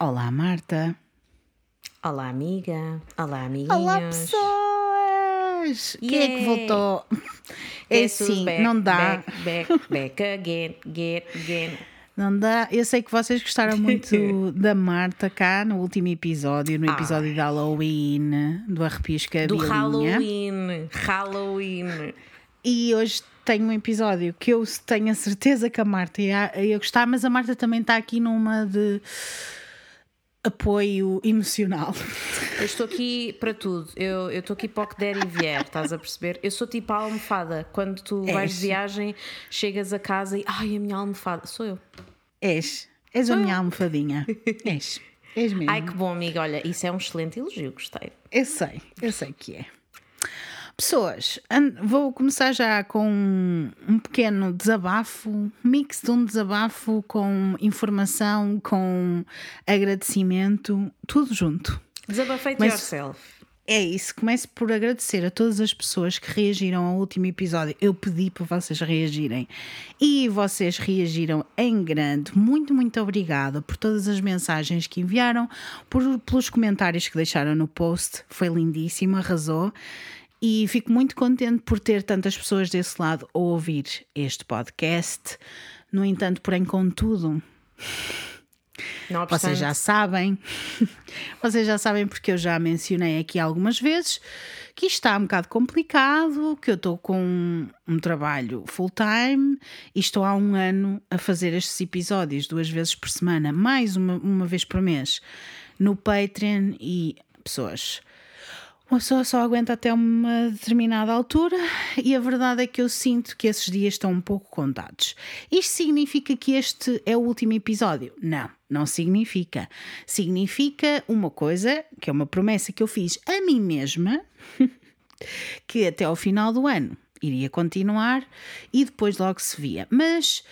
Olá, Marta. Olá, amiga. Olá, amiguinhos. Olá, pessoas! Quem é que voltou? É sim, back, não dá. Back, back, back again, get, again. Não dá. Eu sei que vocês gostaram muito da Marta cá no último episódio, no episódio de Halloween, do Arrepisca Do Bilinha. Halloween. Halloween. E hoje tenho um episódio que eu tenho a certeza que a Marta ia, ia gostar, mas a Marta também está aqui numa de apoio emocional. Eu estou aqui para tudo. Eu eu estou aqui para o que der e vier, estás a perceber? Eu sou tipo a almofada. Quando tu És. vais de viagem, chegas a casa e. Ai, a minha almofada. Sou eu. És. És a minha almofadinha. És. És mesmo. Ai, que bom, amiga. Olha, isso é um excelente elogio. Gostei. Eu sei, eu sei que é. Pessoas, vou começar já com um, pequeno desabafo, mix de um desabafo com informação, com agradecimento, tudo junto. Desabafeite Mas- yourself. É isso, começo por agradecer a todas as pessoas que reagiram ao último episódio. Eu pedi para vocês reagirem e vocês reagiram em grande. Muito, muito obrigada por todas as mensagens que enviaram, por, pelos comentários que deixaram no post. Foi lindíssimo, arrasou. E fico muito contente por ter tantas pessoas desse lado a ouvir este podcast. No entanto, porém, contudo, vocês já sabem, vocês já sabem porque eu já mencionei aqui algumas vezes que está um bocado complicado, que eu estou com um, um trabalho full-time e estou há um ano a fazer estes episódios duas vezes por semana, mais uma, uma vez por mês, no Patreon e pessoas. Uma pessoa só aguenta até uma determinada altura e a verdade é que eu sinto que esses dias estão um pouco contados. Isto significa que este é o último episódio? Não, não significa. Significa uma coisa, que é uma promessa que eu fiz a mim mesma, que até ao final do ano iria continuar e depois logo se via. Mas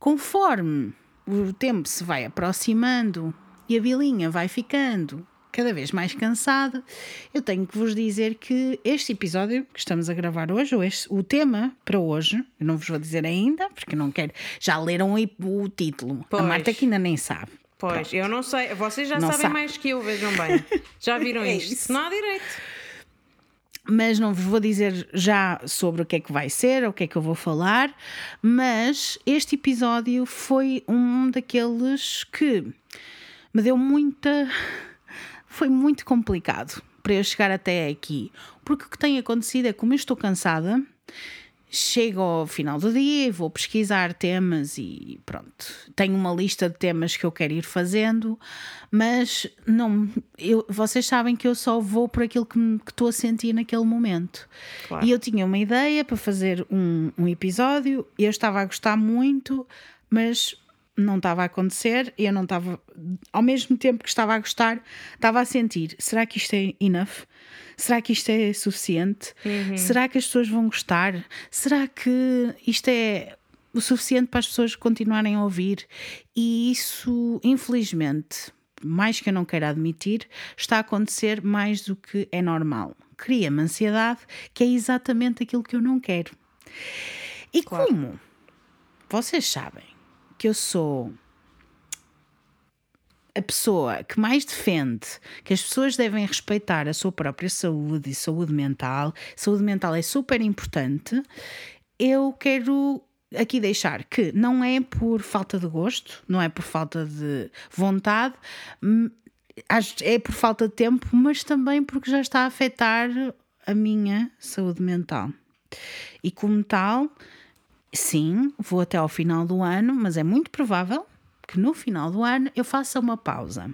conforme o tempo se vai aproximando e a bilinha vai ficando cada vez mais cansada, eu tenho que vos dizer que este episódio que estamos a gravar hoje, ou este, o tema para hoje, eu não vos vou dizer ainda, porque não quero. Já leram o, o título. Pois. A Marta que ainda nem sabe. Pois, eu não sei. Vocês já Não sabem sabe. mais que eu, vejam bem. Já viram É isto? isso. Não há direito. mas não vos vou dizer já sobre o que é que vai ser, o que é que eu vou falar, mas este episódio foi um daqueles que me deu muita. Foi muito complicado para eu chegar até aqui, porque o que tem acontecido é como eu estou cansada. Chego ao final do dia e vou pesquisar temas e pronto. Tenho uma lista de temas que eu quero ir fazendo, mas não, eu, vocês sabem que eu só vou por aquilo que estou a sentir naquele momento. Claro. E eu tinha uma ideia para fazer um, um episódio, eu estava a gostar muito, mas não estava a acontecer, eu não estava, ao mesmo tempo que estava a gostar, estava a sentir: será que isto é enough? Será que isto é suficiente? Será que as pessoas vão gostar? Será que isto é o suficiente para as pessoas continuarem a ouvir? E isso, infelizmente, mais que eu não queira admitir, está a acontecer mais do que é normal. Cria-me ansiedade, que é exatamente aquilo que eu não quero. E Claro. como vocês sabem que eu sou a pessoa que mais defende que as pessoas devem respeitar a sua própria saúde e saúde mental, saúde mental é super importante, eu quero aqui deixar que não é por falta de gosto, não é por falta de vontade, hum, é por falta de tempo, mas também porque já está a afetar a minha saúde mental. E como tal, sim, vou até ao final do ano, mas é muito provável que no final do ano eu faça uma pausa.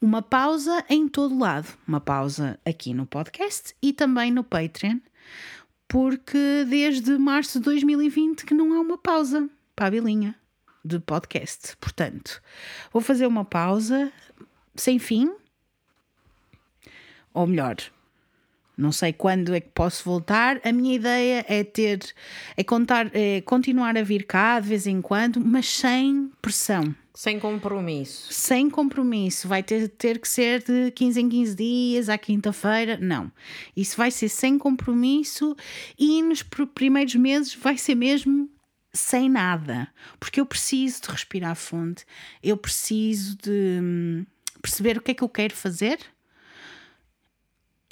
Uma pausa em todo lado. Uma pausa aqui no podcast e também no Patreon, porque desde março de 2020 que não há uma pausa para a bilinha de podcast. Portanto, vou fazer uma pausa sem fim, ou melhor, não sei quando é que posso voltar. A minha ideia é ter, é contar, é continuar a vir cá de vez em quando, mas sem pressão, Sem compromisso. sem compromisso. Vai ter, ter que ser de 15 em 15 dias, à quinta-feira. Não. Isso vai ser sem compromisso e nos pr- primeiros meses vai ser mesmo sem nada. Porque eu preciso de respirar fundo, eu preciso de hum, perceber o que é que eu quero fazer,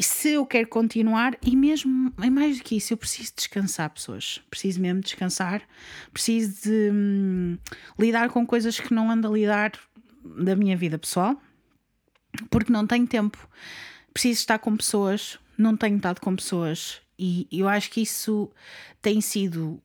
se eu quero continuar, e mesmo é mais do que isso, eu preciso descansar, pessoas. Preciso mesmo descansar, preciso de hum, lidar com coisas que não ando a lidar da minha vida pessoal, porque não tenho tempo. Preciso estar com pessoas, não tenho estado com pessoas, e eu acho que isso tem sido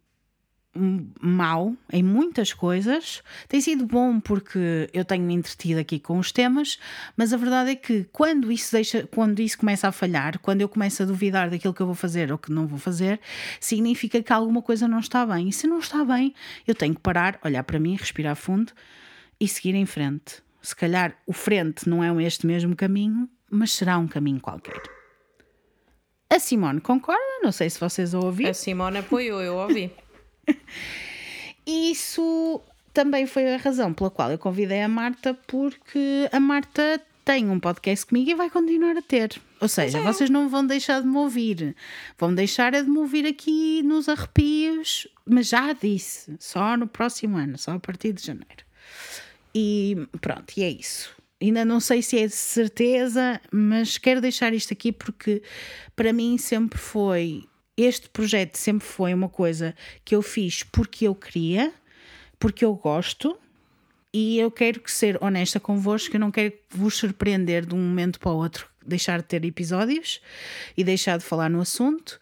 mau em muitas coisas. Tem sido bom porque eu tenho me entretido aqui com os temas, mas a verdade é que quando isso deixa, quando isso começa a falhar, quando eu começo a duvidar daquilo que eu vou fazer ou que não vou fazer, significa que alguma coisa não está bem. E se não está bem, eu tenho que parar, olhar para mim, respirar fundo e seguir em frente. Se calhar o frente não é este mesmo caminho, mas será um caminho qualquer. A Simone concorda? Não sei se vocês ouviram. A Simone apoiou, eu ouvi. Isso também foi a razão pela qual eu convidei a Marta, porque a Marta tem um podcast comigo e vai continuar a ter. Ou seja, é. vocês não vão deixar de me ouvir, vão deixar de me ouvir aqui nos arrepios, mas já disse, só no próximo ano, só a partir de janeiro. E pronto, e é isso. Ainda não sei se é de certeza, mas quero deixar isto aqui porque para mim sempre foi este projeto sempre foi uma coisa que eu fiz porque eu queria, porque eu gosto e eu quero que ser honesta convosco, eu não quero vos surpreender de um momento para o outro, deixar de ter episódios e deixar de falar no assunto.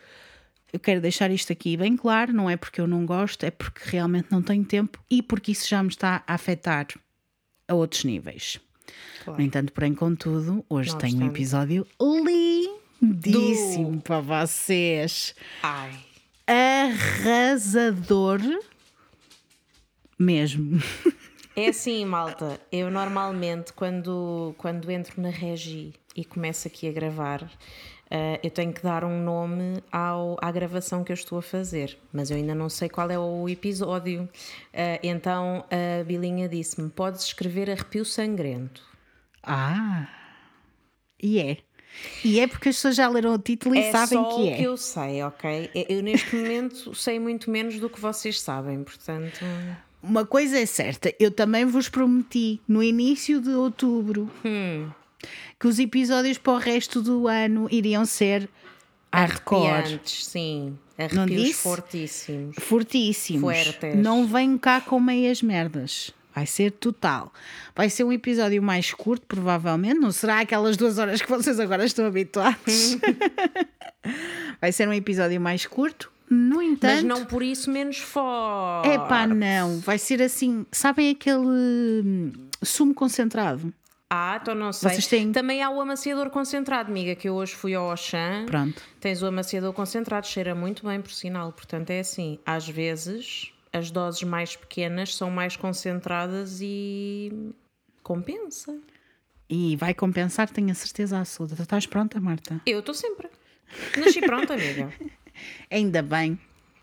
Eu quero deixar isto aqui bem claro, não é porque eu não gosto, é porque realmente não tenho tempo e porque isso já me está a afetar a outros níveis. Claro. No entanto, porém, contudo, hoje tenho um episódio lindo lindíssimo Do... para vocês. Ai. Arrasador mesmo. É assim, malta. Eu normalmente, quando, quando entro na regi e começo aqui a gravar, uh, eu tenho que dar um nome ao, à gravação que eu estou a fazer, mas eu ainda não sei qual é o episódio. Uh, então a Bilinha disse-me: Podes escrever Arrepio Sangrento. Ah, e é. E é porque as pessoas já leram o título e é sabem que é. que eu sei, ok? Eu neste momento sei muito menos do que vocês sabem, portanto. Uma coisa é certa, eu também vos prometi no início de outubro hum. que os episódios para o resto do ano iriam ser hardcore. Sim, arrepios fortíssimos. Fortíssimos. Fuertes. Não venho cá com meias merdas. Vai ser total. Vai ser um episódio mais curto, provavelmente. Não será aquelas duas horas que vocês agora estão habituados. Vai ser um episódio mais curto. No entanto. Mas não por isso menos forte. É pá, não. Vai ser assim. Sabem aquele hum, sumo concentrado? Ah, então não sei. Vocês têm... Também há o amaciador concentrado, amiga, que eu hoje fui ao Auchan. Pronto. Tens o amaciador concentrado, cheira muito bem, por sinal. Portanto, é assim. Às vezes as doses mais pequenas são mais concentradas e compensa. E vai compensar, tenho a certeza absoluta. Tu estás pronta, Marta? Eu estou sempre. Nasci pronta, amiga. Ainda bem.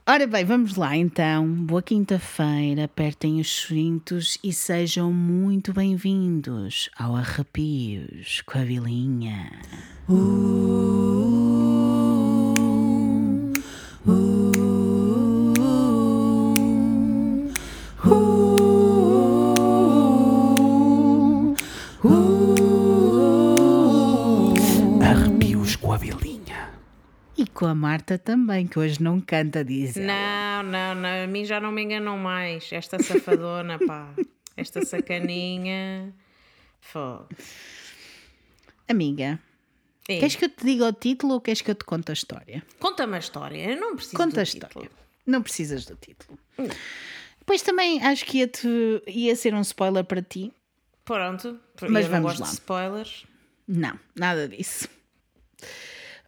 Ora bem, vamos lá então. Boa quinta-feira, apertem os cintos e sejam muito bem-vindos ao Arrepios com a Vilinha. Uh. Com a Marta também, que hoje não canta, diz. Não, não, não, a mim já não me enganam mais. Esta safadona, pá, esta sacaninha. Foda. Amiga, é. queres que eu te diga o título ou queres que eu te conte a história? Conta-me a história, eu não preciso Conta a história. Título. Não precisas do título. Não. Depois também acho que ia, -te, ia ser um spoiler para ti. Pronto, mas eu vamos lá. spoilers. Não, nada disso.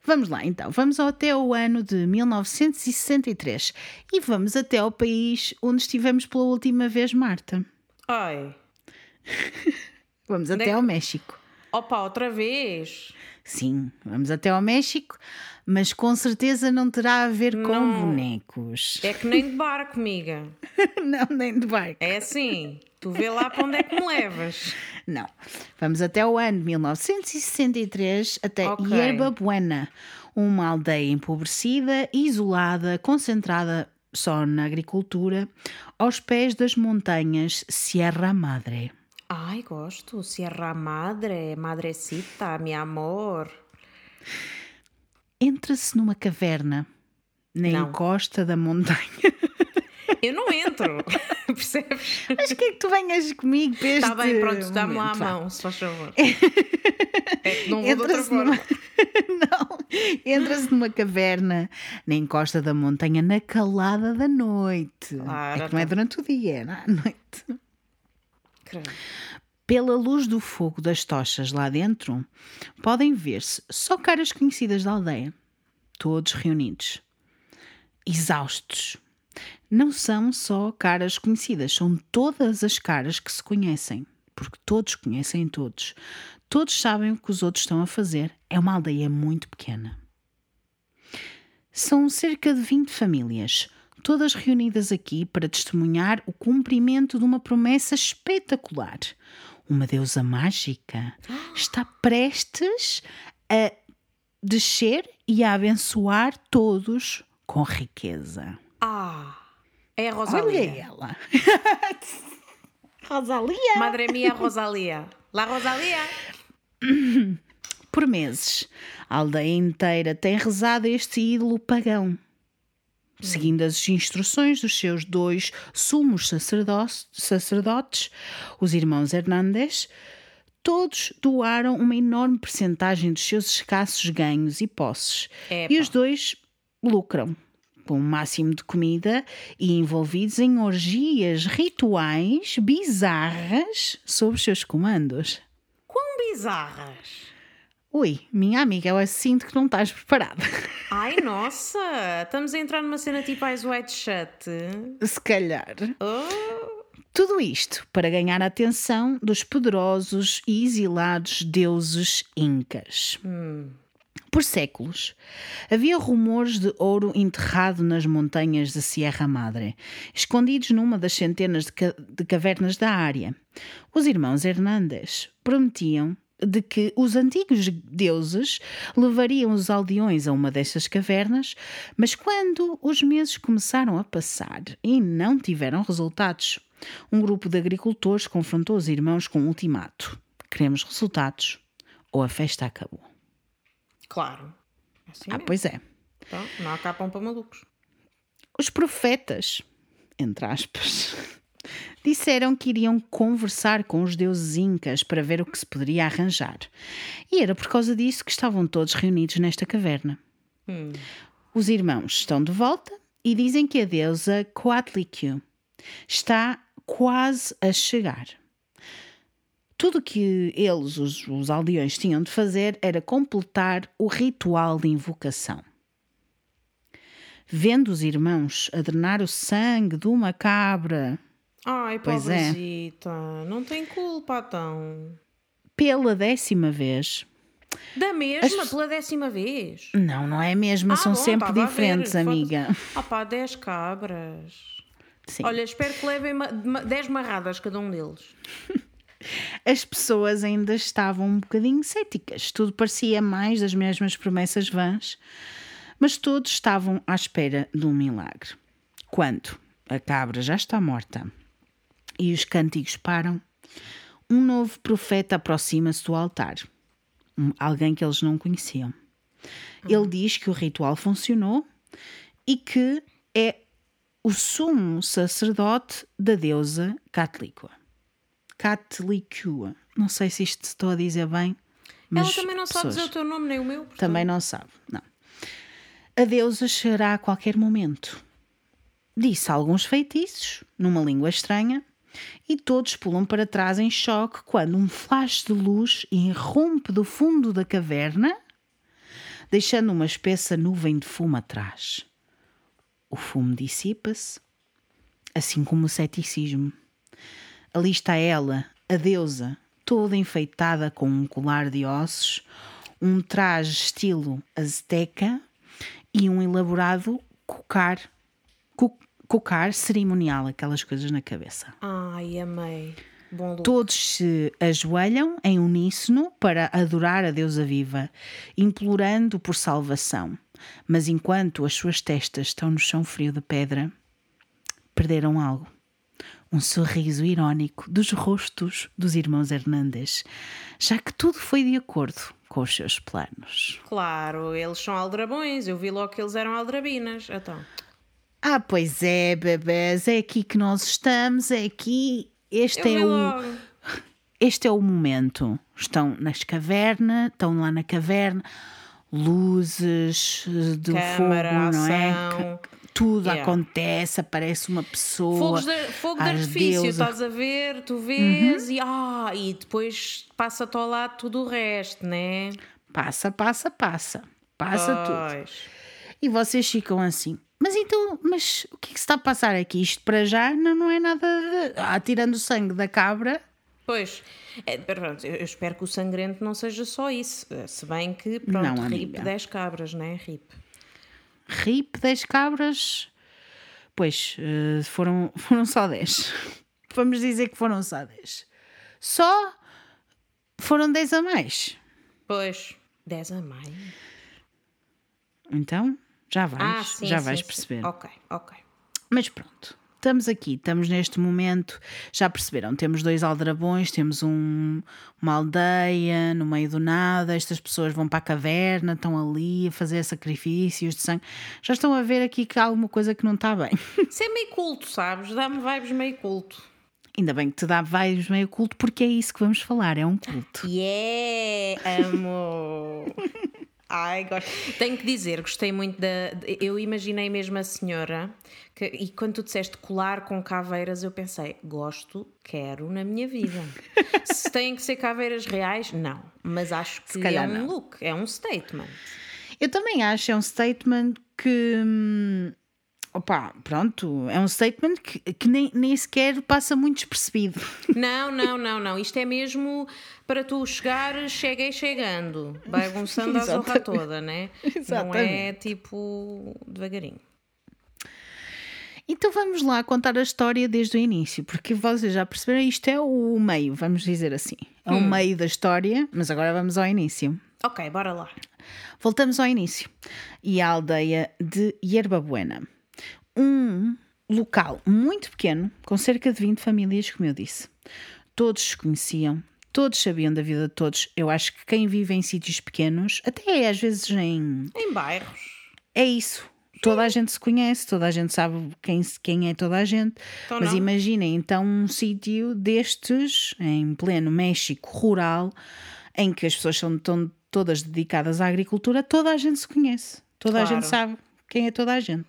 Vamos lá então, vamos até o ano de 1963 e vamos até ao país onde estivemos pela última vez, Marta. Ai. vamos até ao México. Opa, outra vez? Sim, vamos até ao México, mas com certeza não terá a ver não. com bonecos. É que nem de barco, amiga. não, nem de barco. É assim, tu vê lá para onde é que me levas. Não. Vamos até o ano 1963, até okay. Yerba Buena, uma aldeia empobrecida, isolada, concentrada só na agricultura, aos pés das montanhas Sierra Madre. Ai, gosto. Sierra Madre, Madrecita, mi amor. Entra-se numa caverna na Não. encosta da montanha. Eu não entro, percebes? Mas que é que tu venhas comigo para este Está bem, pronto, dá-me lá a mão, se faz favor. É que não vou de outra forma. numa... não, entra-se numa caverna na encosta da montanha na calada da noite. Claro, é que não é durante o dia, é à noite. Credo. Pela luz do fogo das tochas lá dentro, podem ver-se só caras conhecidas da aldeia, todos reunidos, exaustos. Não são só caras conhecidas, são todas as caras que se conhecem, porque todos conhecem todos. Todos sabem o que os outros estão a fazer. É uma aldeia muito pequena. São cerca de 20 famílias, todas reunidas aqui para testemunhar o cumprimento de uma promessa espetacular. Uma deusa mágica está prestes a descer e a abençoar todos com riqueza. Ah, é a Olha Rosalia. ela! Rosalia! Madre mia, Rosalia. La Rosalia. Por meses, a aldeia inteira tem rezado este ídolo pagão. Seguindo as instruções dos seus dois sumos sacerdo- sacerdotes, os irmãos Hernandes, todos doaram uma enorme percentagem dos seus escassos ganhos e posses. Epa. E os dois lucram com o máximo de comida e envolvidos em orgias rituais bizarras sob os seus comandos. Quão bizarras. Ui, minha amiga, eu sinto que não estás preparada. Ai, nossa, estamos a entrar numa cena tipo Eyes White Shut. Se calhar. Oh, Tudo isto para ganhar a atenção dos poderosos e exilados deuses incas. Por séculos, havia rumores de ouro enterrado nas montanhas da Sierra Madre, escondidos numa das centenas de, ca- de cavernas da área. Os irmãos Hernandes prometiam de que os antigos deuses levariam os aldeões a uma destas cavernas, mas quando os meses começaram a passar e não tiveram resultados, um grupo de agricultores confrontou os irmãos com um ultimato: queremos resultados ou a festa acabou. Claro. Assim Ah, mesmo. pois é. Então, não há capão para malucos. Os profetas, entre aspas, disseram que iriam conversar com os deuses incas para ver o que se poderia arranjar. E era por causa disso que estavam todos reunidos nesta caverna. Os irmãos estão de volta e dizem que a deusa Coatlicue está quase a chegar. Tudo o que eles, os, os aldeões, tinham de fazer era completar o ritual de invocação. Vendo os irmãos a drenar o sangue de uma cabra Ai, Pois é. Não tem culpa, então. pela décima vez, Da mesma, pela décima vez. não, não é mesmo, Ah, são bom, sempre a diferentes, amiga. Ah pá, 10 cabras. Sim. Olha, espero que levem 10 marradas cada um deles. As pessoas ainda estavam um bocadinho céticas, tudo parecia mais das mesmas promessas vãs, mas todos estavam à espera de um milagre. Quando a cabra já está morta e os cânticos param, um novo profeta aproxima-se do altar, alguém que eles não conheciam. Ele diz que o ritual funcionou e que é o sumo sacerdote da deusa Catlicua. Catlicua. Não sei se isto estou a dizer bem, mas Ela também não sabe dizer o teu nome nem o meu. portanto. também não sabe. Não. A deusa chegará a qualquer momento. Disse alguns feitiços, numa língua estranha, e todos pulam para trás em choque quando um flash de luz irrompe do fundo da caverna, deixando uma espessa nuvem de fumo atrás. O fumo dissipa-se, assim como o ceticismo. Ali está ela, a deusa, toda enfeitada com um colar de ossos, um traje estilo azteca e um elaborado cocar, co- cocar cerimonial, aquelas coisas na cabeça. Ai, amei. Bom look. Todos se ajoelham em uníssono para adorar a deusa viva, implorando por salvação. Mas enquanto as suas testas estão no chão frio de pedra, perderam algo. Um sorriso irónico dos rostos dos irmãos Hernandes, já que tudo foi de acordo com os seus planos. Claro, eles são aldrabões, eu vi logo que eles eram aldrabinas. Então. Ah, pois é, bebês, é aqui que nós estamos, é aqui. Este Eu é o. Este é o momento. Estão nas cavernas, estão lá na caverna, luzes do Câmara, fogo, não é? ação. Ca- Tudo Yeah. acontece, aparece uma pessoa. Fogos de, fogo de artifício, deusas. estás a ver, tu vês Uhum. e, ah, e depois passa-te ao lado tudo o resto, né? Passa, passa, passa. Passa tudo. Pois. E vocês ficam assim. Mas então, mas o que é que se está a passar aqui? Isto para já não, não é nada. De... Ah, tirando o sangue da cabra. Pois, é, pronto, eu espero que o sangrento não seja só isso. Se bem que, pronto, Não, rip amiga. 10 cabras, né? Rip. RIP 10 cabras. Pois, eh, foram, foram só 10. Vamos dizer que foram só 10. Só foram 10 a mais. Pois, 10 a mais. Então, já vais, Ah, sim, já sim, vais sim. perceber. Ok, ok. Mas pronto, estamos aqui, estamos neste momento. Já perceberam? Temos dois aldrabões, temos um- uma aldeia no meio do nada. Estas pessoas vão para a caverna, estão ali a fazer sacrifícios de sangue. Já estão a ver aqui que há alguma coisa que não está bem. Isso é meio culto, sabes? Dá-me vibes meio culto. Ainda bem que te dá vibes meio culto, porque é isso que vamos falar, é um culto. Yeah, amo. Ai, gosto. Tenho que dizer, gostei muito da. Eu imaginei mesmo a senhora que, e quando tu disseste colar com caveiras, eu pensei, gosto, quero na minha vida. Se têm que ser caveiras reais, não. Mas acho que é calhar um não. look, é um statement. Eu também acho, é um statement que. hum, Opa, pronto, é um statement que, que nem, nem sequer passa muito despercebido. Não, não, não, não. Isto é mesmo para tu chegar, cheguei chegando, bagunçando a zorra Exatamente. toda, né? Não é Exatamente. tipo devagarinho. Então vamos lá contar a história desde o início, porque vocês já perceberam, isto é o meio, vamos dizer assim. É o meio da história, mas agora vamos ao início. Ok, bora lá. Voltamos ao início. E à aldeia de Yerba Buena. Um local muito pequeno, com cerca de 20 famílias, como eu disse. Todos se conheciam, todos sabiam da vida de todos. Eu acho que quem vive em sítios pequenos, até às vezes em. Em bairros. É isso. Toda a gente se conhece, toda a gente sabe quem, quem é toda a gente. Então Mas não. imaginem então um sítio destes, em pleno México rural, em que as pessoas são tão, todas dedicadas à agricultura, toda a gente se conhece. Toda a Claro. gente sabe quem é toda a gente.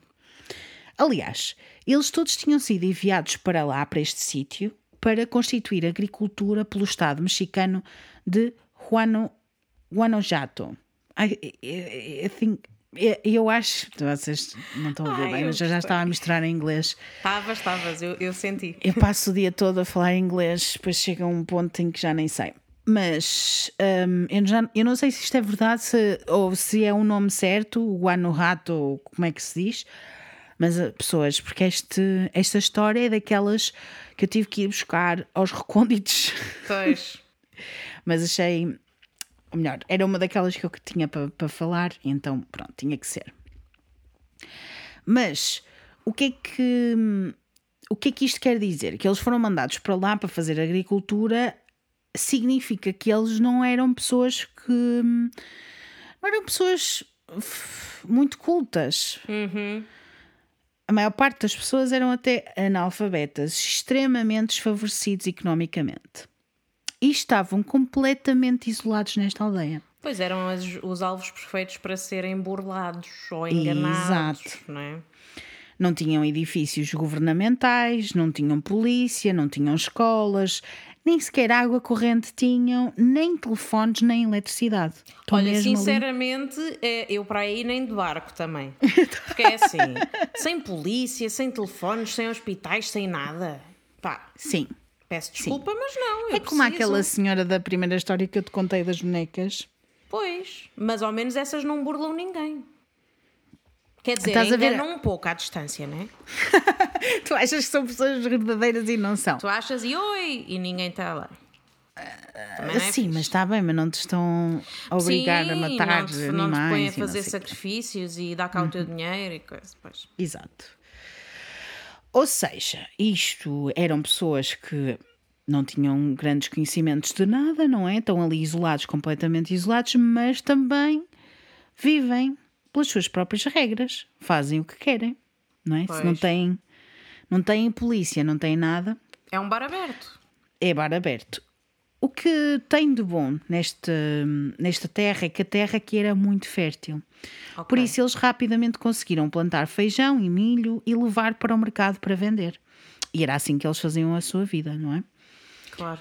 Aliás, eles todos tinham sido enviados para lá, para este sítio, para constituir agricultura pelo Estado mexicano de Guano, Guanajuato. I, I, I think- eu- acho. Vocês não estão a Ai, bem, mas eu já estava a misturar em inglês. Estavas, estavas, eu, eu senti. Eu passo o dia todo a falar inglês, depois chega um ponto em que já nem sei. Mas hum, eu, já, eu não sei se isto é verdade se- ou se é um nome certo, o Guanajuato, ou como é que se diz. Mas uh, pessoas, porque este, esta história é daquelas que eu tive que ir buscar aos recônditos. Pois. Mas achei, ou melhor, era uma daquelas que eu tinha para para falar, então pronto, tinha que ser. Mas o que é que o que é que isto quer dizer? Que eles foram mandados para lá para fazer agricultura significa que eles não eram pessoas que não eram pessoas muito cultas. A maior parte das pessoas eram até analfabetas, extremamente desfavorecidos economicamente. E estavam completamente isolados nesta aldeia. Pois eram as- os alvos perfeitos para serem burlados ou enganados, Exato. não é? Não tinham edifícios governamentais, não tinham polícia, não tinham escolas, nem sequer água corrente tinham, nem telefones, nem eletricidade. Estão Olha, mesmo ali. sinceramente, é, eu para aí nem de barco também. Porque é assim, sem polícia, sem telefones, sem hospitais, sem nada. Pá, Sim. peço desculpa, mas não. É como preciso. aquela senhora da primeira história que eu te contei das bonecas. Pois, mas ao menos essas não burlam ninguém. Quer dizer, Estás a ver- enganam um pouco à distância, né? Tu achas que são pessoas verdadeiras e não são? Tu achas e oi, e ninguém está lá. Não é Sim, mas está bem, mas não te estão a obrigar Sim, a matar não te, animais. não te põem a não fazer sacrifícios e dar cá o teu dinheiro e coisa. Pois. Exato. Ou seja, isto eram pessoas que não tinham grandes conhecimentos de nada, não é? Estão ali isolados, completamente isolados, mas também vivem pelas suas próprias regras, fazem o que querem, não é? Se não Pois. têm, não têm polícia, não têm nada, É um bar aberto. é bar aberto. O que tem de bom nesta, nesta terra é que a terra aqui era muito fértil. Ok. Por isso eles rapidamente conseguiram plantar feijão e milho e levar para o mercado para vender. E era assim que eles faziam a sua vida, não é? Claro.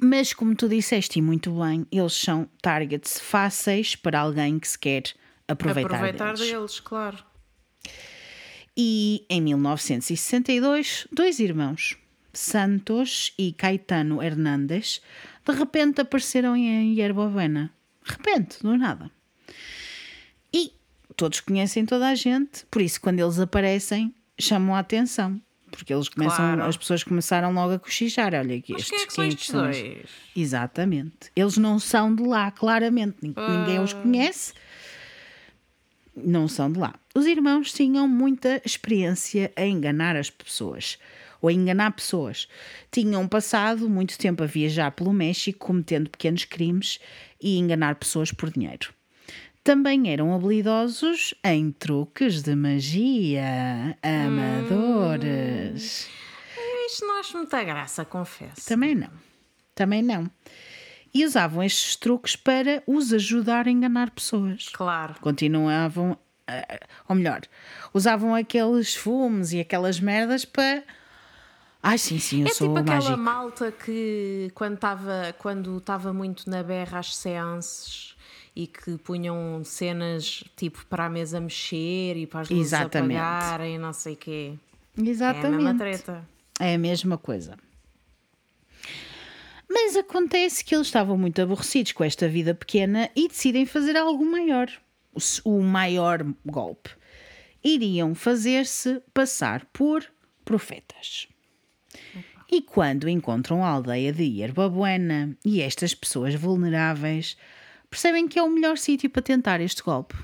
Mas, como tu disseste e muito bem, eles são targets fáceis para alguém que se quer aproveitar, Aproveitar deles. deles, claro. E em 1962, dois irmãos, Santos e Caetano Hernández, de repente apareceram em Yerba Buena. De repente, do nada. E todos conhecem toda a gente, por isso, quando eles aparecem, chamam a atenção. Porque eles começam, Claro. as pessoas começaram logo a cochichar. Olha aqui, estes é que estes são dois? Exatamente. Eles não são de lá, claramente. Nin- Ninguém Ah. os conhece. Não são de lá. Os irmãos tinham muita experiência a enganar as pessoas. Ou a enganar pessoas. Tinham passado muito tempo a viajar pelo México cometendo pequenos crimes e enganar pessoas por dinheiro. Também eram habilidosos em truques de magia amadores. Isto não acho muita graça, confesso. Também não. Também não. E usavam estes truques para os ajudar a enganar pessoas. Claro. Continuavam, a- ou melhor, usavam aqueles fumes e aquelas merdas para. Ai, sim, sim, eu É sou tipo aquela mágico. malta que quando estava quando estava muito na berra às seances e que punham cenas tipo para a mesa mexer e para as luzes Exatamente. apagarem, não sei o quê. É a mesma Exatamente. treta. É a mesma coisa. Mas acontece que eles estavam muito aborrecidos com esta vida pequena e decidem fazer algo maior. O maior golpe. Iriam fazer-se passar por profetas. E quando encontram a aldeia de Yerba Buena e estas pessoas vulneráveis, percebem que é o melhor sítio para tentar este golpe.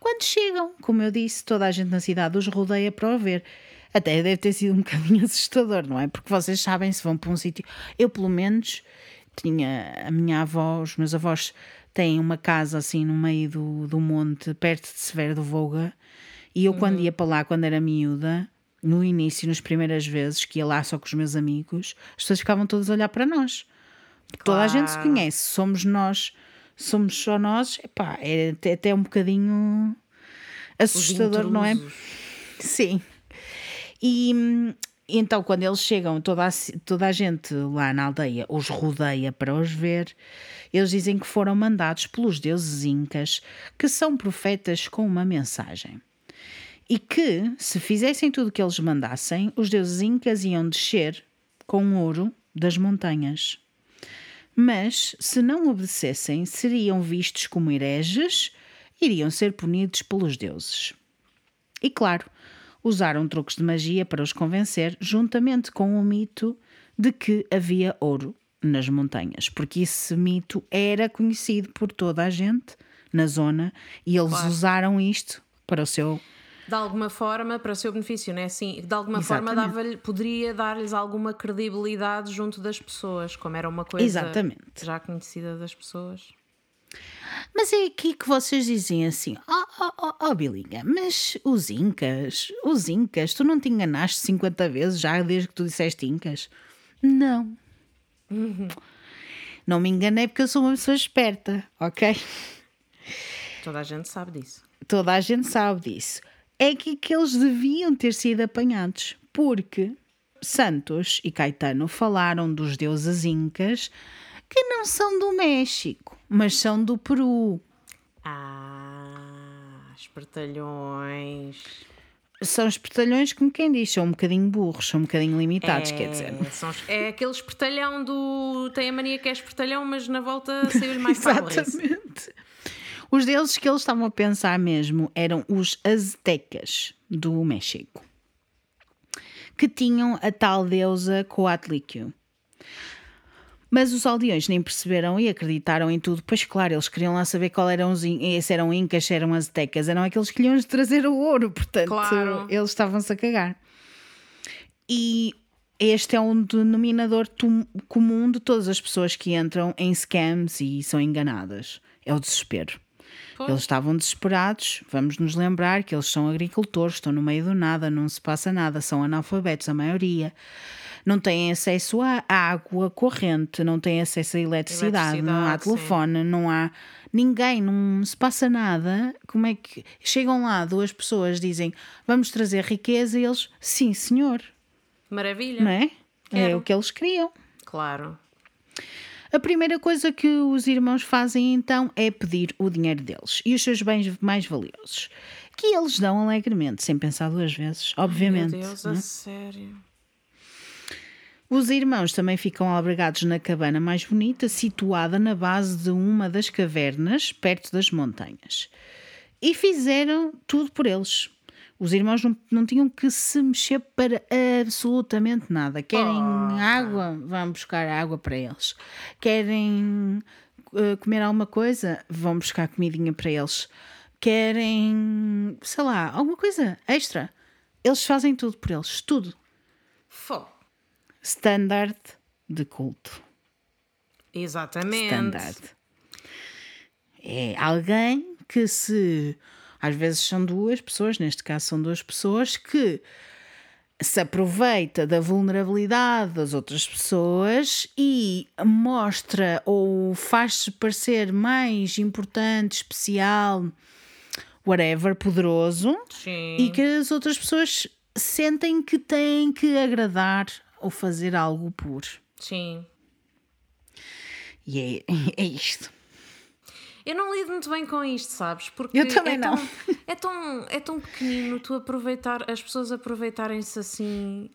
Quando chegam, como eu disse, toda a gente na cidade os rodeia para o ver. Até deve ter sido um bocadinho assustador, não é? Porque vocês sabem se vão para um sítio. Eu, pelo menos, tinha a minha avó, os meus avós têm uma casa assim no meio do, do monte, perto de Severo do Voga. E eu, quando ia para lá, quando era miúda, no início, nas primeiras vezes que ia lá só com os meus amigos, as pessoas ficavam todas a olhar para nós. Porque Toda a gente se Claro. conhece, somos nós, somos só nós. Epá, é até, até um bocadinho assustador, não é? Sim. E então, quando eles chegam, toda a, toda a gente lá na aldeia os rodeia para os ver. Eles dizem que foram mandados pelos deuses incas, que são profetas com uma mensagem. E que, se fizessem tudo o que eles mandassem, os deuses incas iam descer com ouro das montanhas. Mas, se não obedecessem, seriam vistos como hereges, iriam ser punidos pelos deuses. E claro, usaram truques de magia para os convencer, juntamente com o mito de que havia ouro nas montanhas, porque esse mito era conhecido por toda a gente na zona e eles Claro. usaram isto para o seu. De alguma forma, para o seu benefício, não é assim? De alguma forma Exatamente. dava-lhe- poderia dar-lhes alguma credibilidade junto das pessoas, como era uma coisa Exatamente. já conhecida das pessoas. Mas é aqui que vocês dizem assim: Oh, oh, oh, oh Bilinha, mas os Incas, os Incas, tu não te enganaste 50 vezes já desde que tu disseste Incas? Não. Não me enganei porque eu sou uma pessoa esperta, ok? Toda a gente sabe disso. Toda a gente sabe disso. É que, que eles deviam ter sido apanhados, porque Santos e Caetano falaram dos deuses incas que não são do México, mas são do Peru. Ah, espertalhões. São espertalhões, como quem diz, são um bocadinho burros, são um bocadinho limitados, quer dizer. É, são é aquele espertalhão do. Tem a mania que é espertalhão, mas na volta saiu-lhe mais. Exatamente. Os deuses que eles estavam a pensar mesmo eram os aztecas do México, que tinham a tal deusa Coatlicue. Mas os aldeões nem perceberam e acreditaram em tudo, pois claro, eles queriam lá saber qual eram os se eram incas, se eram aztecas, eram aqueles que queriam trazer o ouro, portanto, Claro. eles estavam-se a cagar. E este é um denominador comum de todas as pessoas que entram em scams e são enganadas. É o desespero. Pois. Eles estavam desesperados. Vamos nos lembrar que eles são agricultores, estão no meio do nada, não se passa nada, são analfabetos, a maioria. Não têm acesso à água corrente, não têm acesso à eletricidade, não há Eletricidade, sim. telefone, não há ninguém, não se passa nada. Como é que chegam lá duas pessoas dizem vamos trazer riqueza e eles sim senhor, Maravilha. não é? É Quero. o que eles queriam. Claro. A primeira coisa que os irmãos fazem então é pedir o dinheiro deles e os seus bens mais valiosos, que eles dão alegremente, sem pensar duas vezes, obviamente. Meu Deus, não a é? sério. Os irmãos também ficam albergados na cabana mais bonita, situada na base de uma das cavernas, perto das montanhas. E fizeram tudo por eles. Os irmãos não, não tinham que se mexer para absolutamente nada. Querem água? Vão buscar água para eles. Querem eh, comer alguma coisa? Vão buscar comidinha para eles. Querem, sei lá, alguma coisa extra? Eles fazem tudo por eles. Tudo Fó. Standard de culto. Exatamente. Standard. É alguém que se. Às vezes são duas pessoas, neste caso são duas pessoas, que se aproveita da vulnerabilidade das outras pessoas e mostra ou faz-se parecer mais importante, especial, whatever, poderoso, Sim. e que as outras pessoas sentem que têm que agradar ou fazer algo por. Sim. E é, é isto. Eu não lido muito bem com isto, sabes? Porque Eu também é não. Tão, é, tão, é tão pequenino tu aproveitar, as pessoas aproveitarem-se assim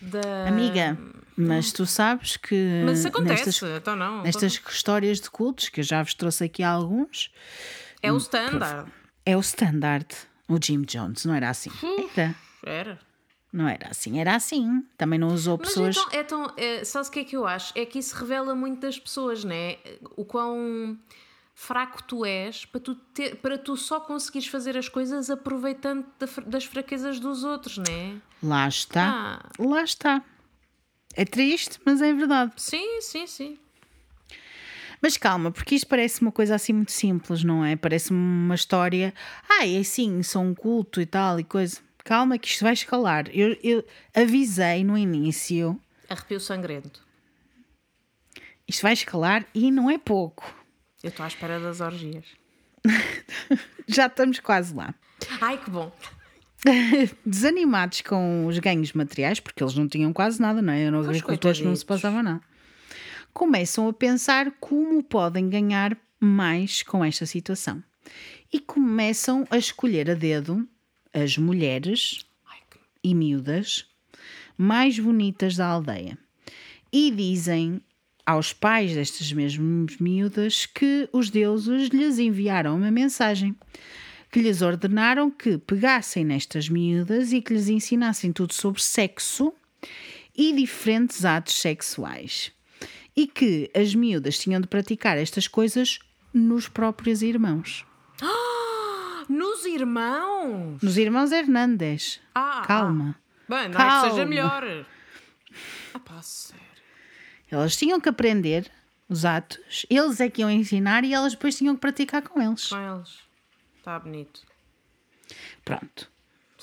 da. Amiga, mas tu sabes que Mas isso acontece, nestas, então não. nestas histórias de cultos, que eu já vos trouxe aqui alguns, É o standard. é o standard. O Jim Jones, não era assim. Era. Era. Não era assim, era assim. Também não usou Mas pessoas. então, é tão. É, sabes o que é que eu acho? É que isso revela muito das pessoas, né? O quão fraco tu és para tu, ter, para tu só conseguires fazer as coisas aproveitando das fraquezas dos outros, né? Lá está. Ah. Lá está. É triste, mas é verdade. Sim, sim, sim. Mas calma, porque isto parece uma coisa assim muito simples, não é? Parece-me uma história. Ah, é assim, sou um culto e tal e coisa. Calma, que isto vai escalar. Eu, eu avisei no início. Arrepio sangrento. Isto vai escalar e não é pouco. Eu estou à espera das orgias. Já estamos quase lá. Ai, que bom. Desanimados com os ganhos materiais, porque eles não tinham quase nada, não é? Eram agricultores, não se passava nada. Começam a pensar como podem ganhar mais com esta situação. E começam a escolher a dedo as mulheres e miúdas mais bonitas da aldeia. E dizem aos pais destas mesmas miúdas que os deuses lhes enviaram uma mensagem que lhes ordenaram que pegassem nestas miúdas e que lhes ensinassem tudo sobre sexo e diferentes atos sexuais. E que as miúdas tinham de praticar estas coisas nos próprios irmãos. Nos irmãos! Nos irmãos Hernandes. Ah, Calma. ah. Bem, não é que Calma. seja melhor. Ah, pá, sério. Elas tinham que aprender os atos, eles é que iam ensinar e elas depois tinham que praticar com eles. Com eles. Está bonito. Pronto.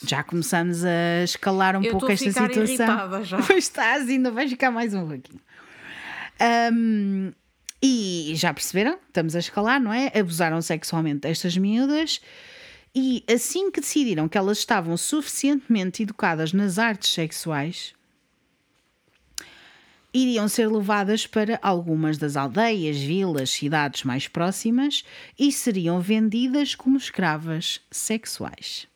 Já começamos a escalar um Eu pouco esta situação. já. Pois estás, ainda vai ficar mais um pouquinho. Ahm, e já perceberam? Estamos a escalar, não é? Abusaram sexualmente destas miúdas e assim que decidiram que elas estavam suficientemente educadas nas artes sexuais, iriam ser levadas para algumas das aldeias, vilas, cidades mais próximas e seriam vendidas como escravas sexuais.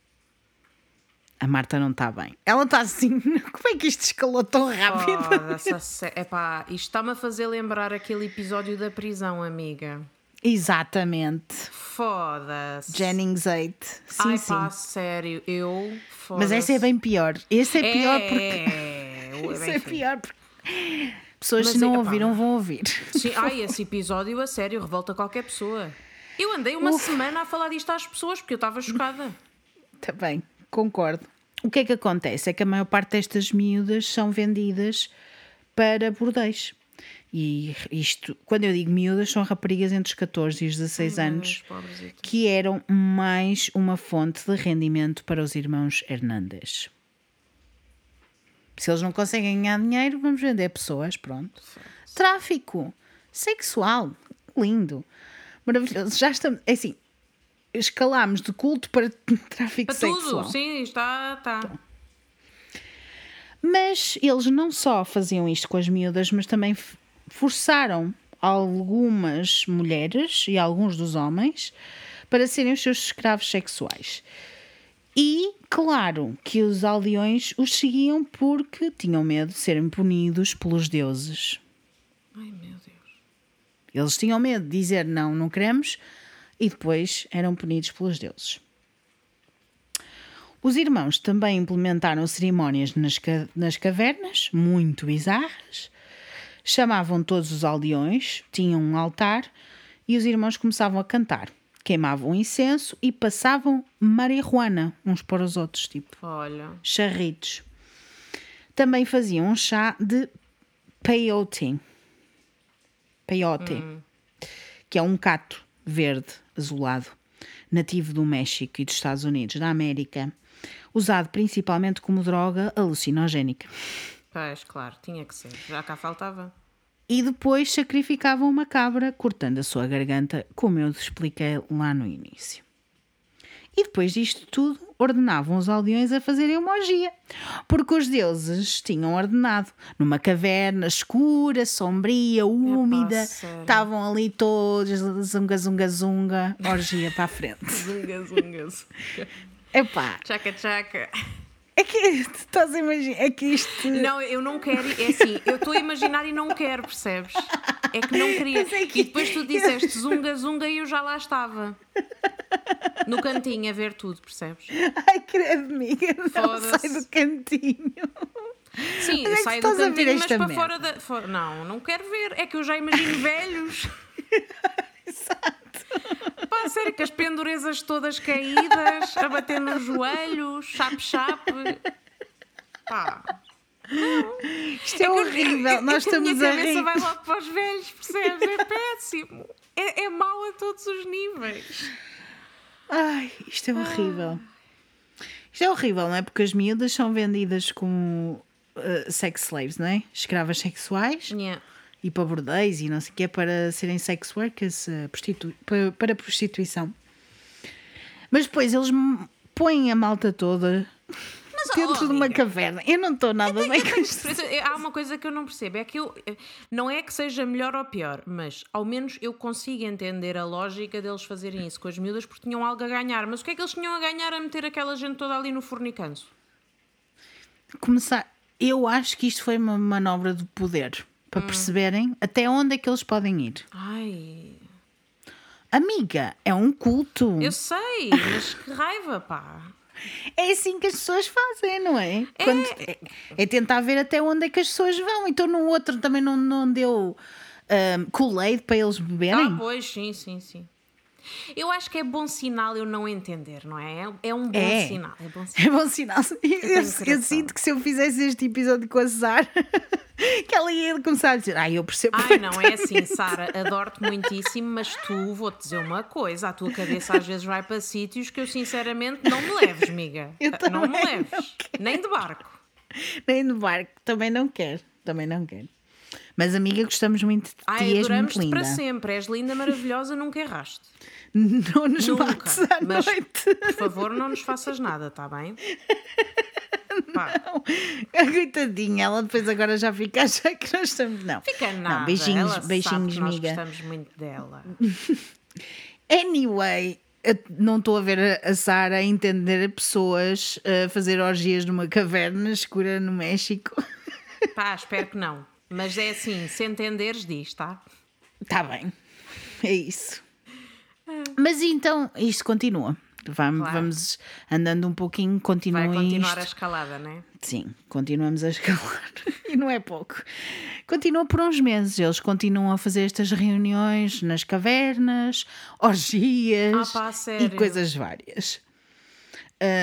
A Marta não está bem. Ela está assim. Como é que isto escalou tão rápido? Sé- Epá, isto está-me a fazer lembrar aquele episódio da prisão, amiga. Exatamente. Foda-se. Jennings 8. Sim, Ai, sim. pá, sério, eu. Mas esse é bem pior. Esse é pior porque. É, Esse bem é feio. pior porque. pessoas, Mas se não é, ouviram, vão ouvir. Sim, ai, esse episódio, a sério, revolta qualquer pessoa. Eu andei uma semana a falar disto às pessoas porque eu estava chocada. Também, concordo. O que é que acontece? É que a maior parte destas miúdas são vendidas para bordéis. E isto, quando eu digo miúdas, são raparigas entre os 14 e os 16 anos pobresitas. que eram mais uma fonte de rendimento para os irmãos Hernandes. Se eles não conseguem ganhar dinheiro, vamos vender pessoas, pronto. Tráfico sexual, lindo, maravilhoso. Já estamos, é assim, escalámos de culto para tráfico Para sexual. tudo, sim, está, está. Mas eles não só faziam isto com as miúdas, mas também forçaram algumas mulheres e alguns dos homens para serem os seus escravos sexuais. E, claro, que os aldeões os seguiam porque tinham medo de serem punidos pelos deuses. Ai, meu Deus. Eles tinham medo de dizer não, não queremos, e depois eram punidos pelos deuses. Os irmãos também implementaram cerimónias nas, ca- nas cavernas, muito bizarras. Chamavam todos os aldeões, tinham um altar e os irmãos começavam a cantar. Queimavam incenso e passavam marihuana uns para os outros, tipo Olha. charritos. Também faziam um chá de peyote. Peyote, que é um cato verde azulado, nativo do México e dos Estados Unidos, da América, usado principalmente como droga alucinogénica. Pois, claro, tinha que ser. Já cá faltava. E depois sacrificavam uma cabra, cortando a sua garganta, como eu te expliquei lá no início. E depois disto tudo, ordenavam os aldeões a fazerem uma orgia, porque os deuses tinham ordenado, numa caverna escura, sombria, úmida, estavam ali todos, zunga, zunga, zunga, orgia para a frente. Zunga, zunga, zunga. Epá, Tchaca, tchaca. É que tu estás a imaginar, é que isto... Não, eu não quero. É assim, eu estou a imaginar e não quero, percebes? É que não queria. Sei que- E depois tu disseste zunga, zunga e eu já lá estava. No cantinho a ver tudo, percebes? Ai, credo, amiga, não sai do cantinho. Sim, Mas é sai do cantinho, mas para merda. fora da. Não, não quero ver. É que eu já imagino velhos. Pá, sério, que as pendurezas todas caídas, a bater nos joelhos, chape-chape. Pá. Isto é, eu- horrível, é- é nós que a minha estamos a cabeça rir. vai logo para os velhos, percebes? É péssimo. É, é mau a todos os níveis. Ai, isto é horrível. Isto é horrível, não é? Porque as miúdas são vendidas como uh, sex slaves, não é? Escravas sexuais Yeah. E para bordéis e não sei o que para serem sex workers, uh, prostitu para, para prostituição. Mas depois eles põem a malta toda dentro oh, de uma amiga. caverna. Eu não estou nada bem com isto. Eh, Há uma coisa que eu não percebo, é que eu eh, não é que seja melhor ou pior, mas ao menos eu consigo entender a lógica deles fazerem isso com as miúdas porque tinham algo a ganhar. Mas o que é que eles tinham a ganhar a meter aquela gente toda ali no fornicanço? Começar. Eu acho que isto foi uma manobra de poder para Hum. perceberem até onde é que eles podem ir. Ai, Amiga, é um culto. eu sei, mas que raiva, pá. É assim que as pessoas fazem, não é? Quando- é, é tentar ver até onde é que as pessoas vão. Então no outro também não, não deu um, Kool-Aid para eles beberem. Ah, pois, sim, sim, sim. Eu acho que é bom sinal eu não entender, não é? É- um bom É. sinal. É bom sinal. É bom sinal. Eu, eu- eu sinto que se eu fizesse este episódio com a Sara, que ela ia começar a dizer: Ai, eu percebo. Ai, não é assim, Sara, adoro-te muitíssimo, mas tu, vou-te dizer uma coisa, a tua cabeça às vezes vai para sítios que eu sinceramente não me leves, miga. Eu não me leves, não nem de barco. Nem no barco. Também não quero. Também não quero. Mas, amiga, gostamos muito de ti. Ai, és muito linda. para sempre, és linda, maravilhosa, nunca erraste. Não nos Nunca. mates à Mas, noite. por favor, não nos faças nada, está bem? Pá, A coitadinha, ela depois agora já fica a achar que nós estamos. Não. fica nada. Não, beijinhos, Ela beijinhos, sabe que nós gostamos muito dela. Anyway, eu não estou a ver a- Sara entender pessoas a fazer orgias numa caverna escura no México. Pá, espero que não. Mas é assim, se entenderes, diz, tá? Está bem, é isso. Mas então, isto continua. Vamos, Claro. vamos andando um pouquinho, Vai continuem continuar isto. a escalada, né? Sim, continuamos a escalar. e não é pouco. Continua por uns meses. Eles continuam a fazer estas reuniões nas cavernas, orgias Ah, pá, e coisas várias.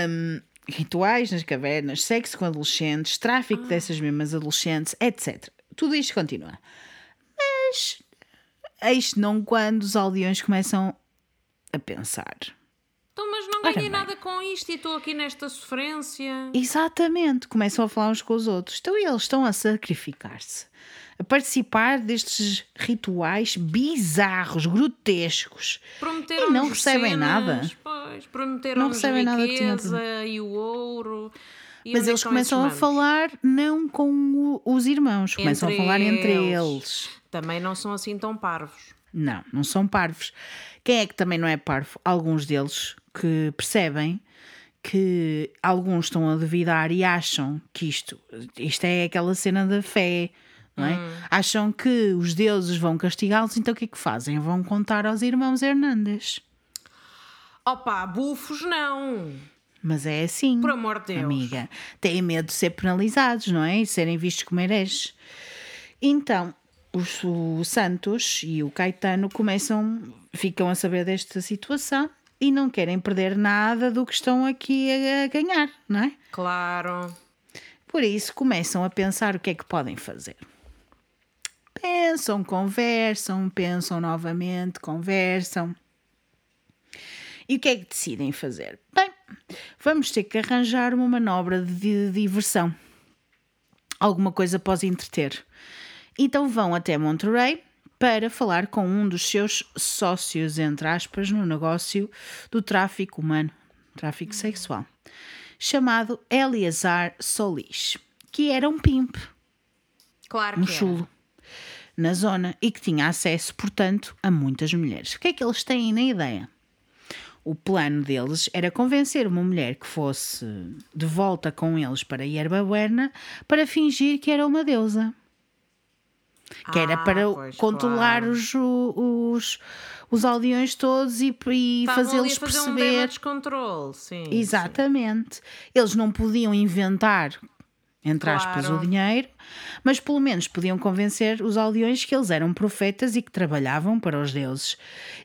Hum, rituais nas cavernas, sexo com adolescentes, Ah. tráfico dessas mesmas adolescentes, etc. Tudo isto continua. Mas eis não quando os aldeões começam a pensar. Então, mas não ganhei nada com isto e estou aqui nesta sofrência. Exatamente, começam a falar uns com os outros. Então eles estão a sacrificar-se, a participar destes rituais bizarros, grotescos. Prometeram E não recebem nada. Pois, prometeram Não recebem nada que riqueza e o ouro. Mas eles começam a falar não com o- os irmãos, começam a Entre falar entre eles. Também não são assim tão parvos. Não, não são parvos. Quem é que também não é parvo? Alguns deles que percebem que alguns estão a duvidar e acham que isto, isto é aquela cena da fé, não é? Acham que os deuses vão castigá-los, então o que é que fazem? Vão contar aos irmãos Hernandes. Opa, bufos não. Mas é assim. Por amor de Deus. Amiga, têm medo de ser penalizados, não é? E serem vistos como hereges. Então, os, o Santos e o Caetano começam, ficam a saber desta situação e não querem perder nada do que estão aqui a, a ganhar, não é? Claro. Por isso começam a pensar o que é que podem fazer. Pensam, conversam, pensam novamente, conversam. E o que é que decidem fazer? Bem, vamos ter que arranjar uma manobra de diversão. Alguma coisa para os entreter. Então vão até Monterrey para falar com um dos seus sócios, entre aspas, no negócio do tráfico humano, tráfico sexual, chamado Eleazar Solis, que era um pimp, Claro um que chulo, na zona e que tinha acesso, portanto, a muitas mulheres. O que é que eles têm na ideia? O plano deles era convencer uma mulher que fosse de volta com eles para Yerba Buena para fingir que era uma deusa. Que era Ah, para pois, controlar claro. os, os, os aldeões todos e, e fazê-los um perceber. damage control, sim. Exatamente. Eles não podiam inventar, entre aspas, Claro. o dinheiro, mas pelo menos podiam convencer os aldeões que eles eram profetas e que trabalhavam para os deuses.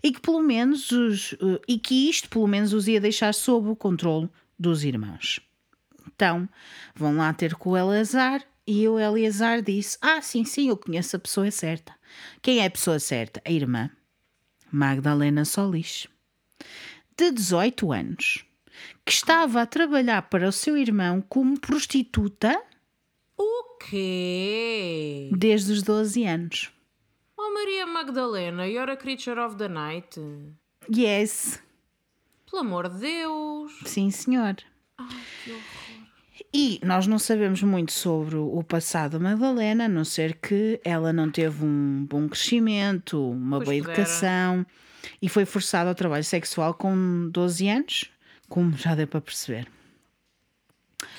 E que pelo menos os, eh, e que isto pelo menos os ia deixar sob o controle dos irmãos. Então, vão lá ter com o Eleazar e o Eleazar disse: Ah, sim, sim, eu conheço a pessoa certa. Quem é a pessoa certa? A irmã Magdalena Solis, de 18 anos, que estava a trabalhar para o seu irmão como prostituta O quê? desde os 12 anos. Oh Maria Magdalena, you're a creature of the night. Yes, Pelo amor de Deus. sim, senhor. E nós não sabemos muito sobre o passado da Madalena, a não ser que ela não teve um bom crescimento, uma Pois boa pudera. educação e foi forçada ao trabalho sexual com 12 anos, como já deu para perceber.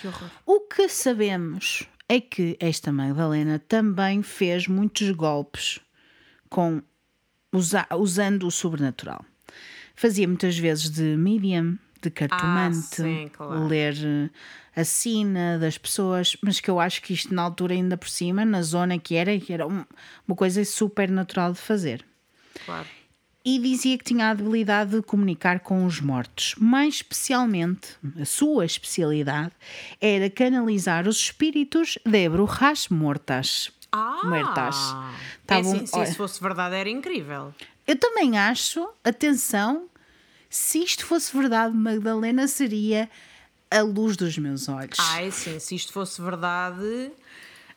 Que horror. O que sabemos é que esta Magdalena também fez muitos golpes com usa- usando o sobrenatural. Fazia muitas vezes de medium, de cartomante, Ah, sim, claro. ler eh, a sina das pessoas, mas que eu acho que isto na altura ainda por cima, na zona que era, que era um- uma coisa super natural de fazer Claro. E dizia que tinha a habilidade de comunicar com os mortos. Mais especialmente, a sua especialidade era canalizar os espíritos de brujas mortas. Ah! Muertas. É Tavam- assim, se isso fosse verdade era incrível. Eu também acho, atenção, se isto fosse verdade, Magdalena seria a luz dos meus olhos. Ai, sim, se isto fosse verdade.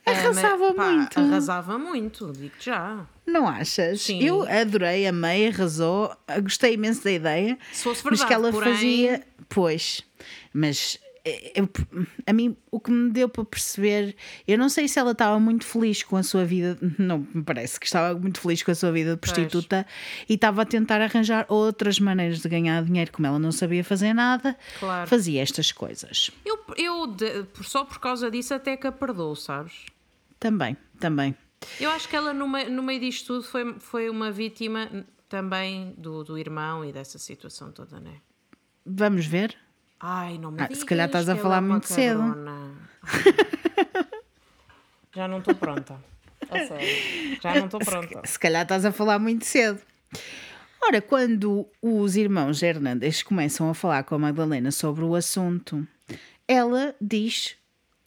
Eh, Arrasava pá, muito. Arrasava muito, digo já. Não achas? Sim. Eu adorei, amei, arrasou, gostei imenso da ideia. Se fosse mas que verdade, ela porém- fazia. Pois, mas eu- a mim o que me deu para perceber, eu não sei se ela estava muito feliz com a sua vida, não me parece que estava muito feliz com a sua vida de prostituta e estava a tentar arranjar outras maneiras de ganhar dinheiro, como ela não sabia fazer nada, Claro. fazia estas coisas. Eu, eu só por causa disso até que a perdoo, sabes? Também, também. Eu acho que ela, no meio, no meio disto tudo, foi, foi uma vítima também do, do irmão e dessa situação toda, né? Vamos ver? Ai, não me Ah, digas se calhar estás a falar muito cedo. Já não estou pronta. A sério. Já não estou pronta. Se calhar estás a falar muito cedo. Ora, quando os irmãos Hernandes começam a falar com a Magdalena sobre o assunto, ela diz: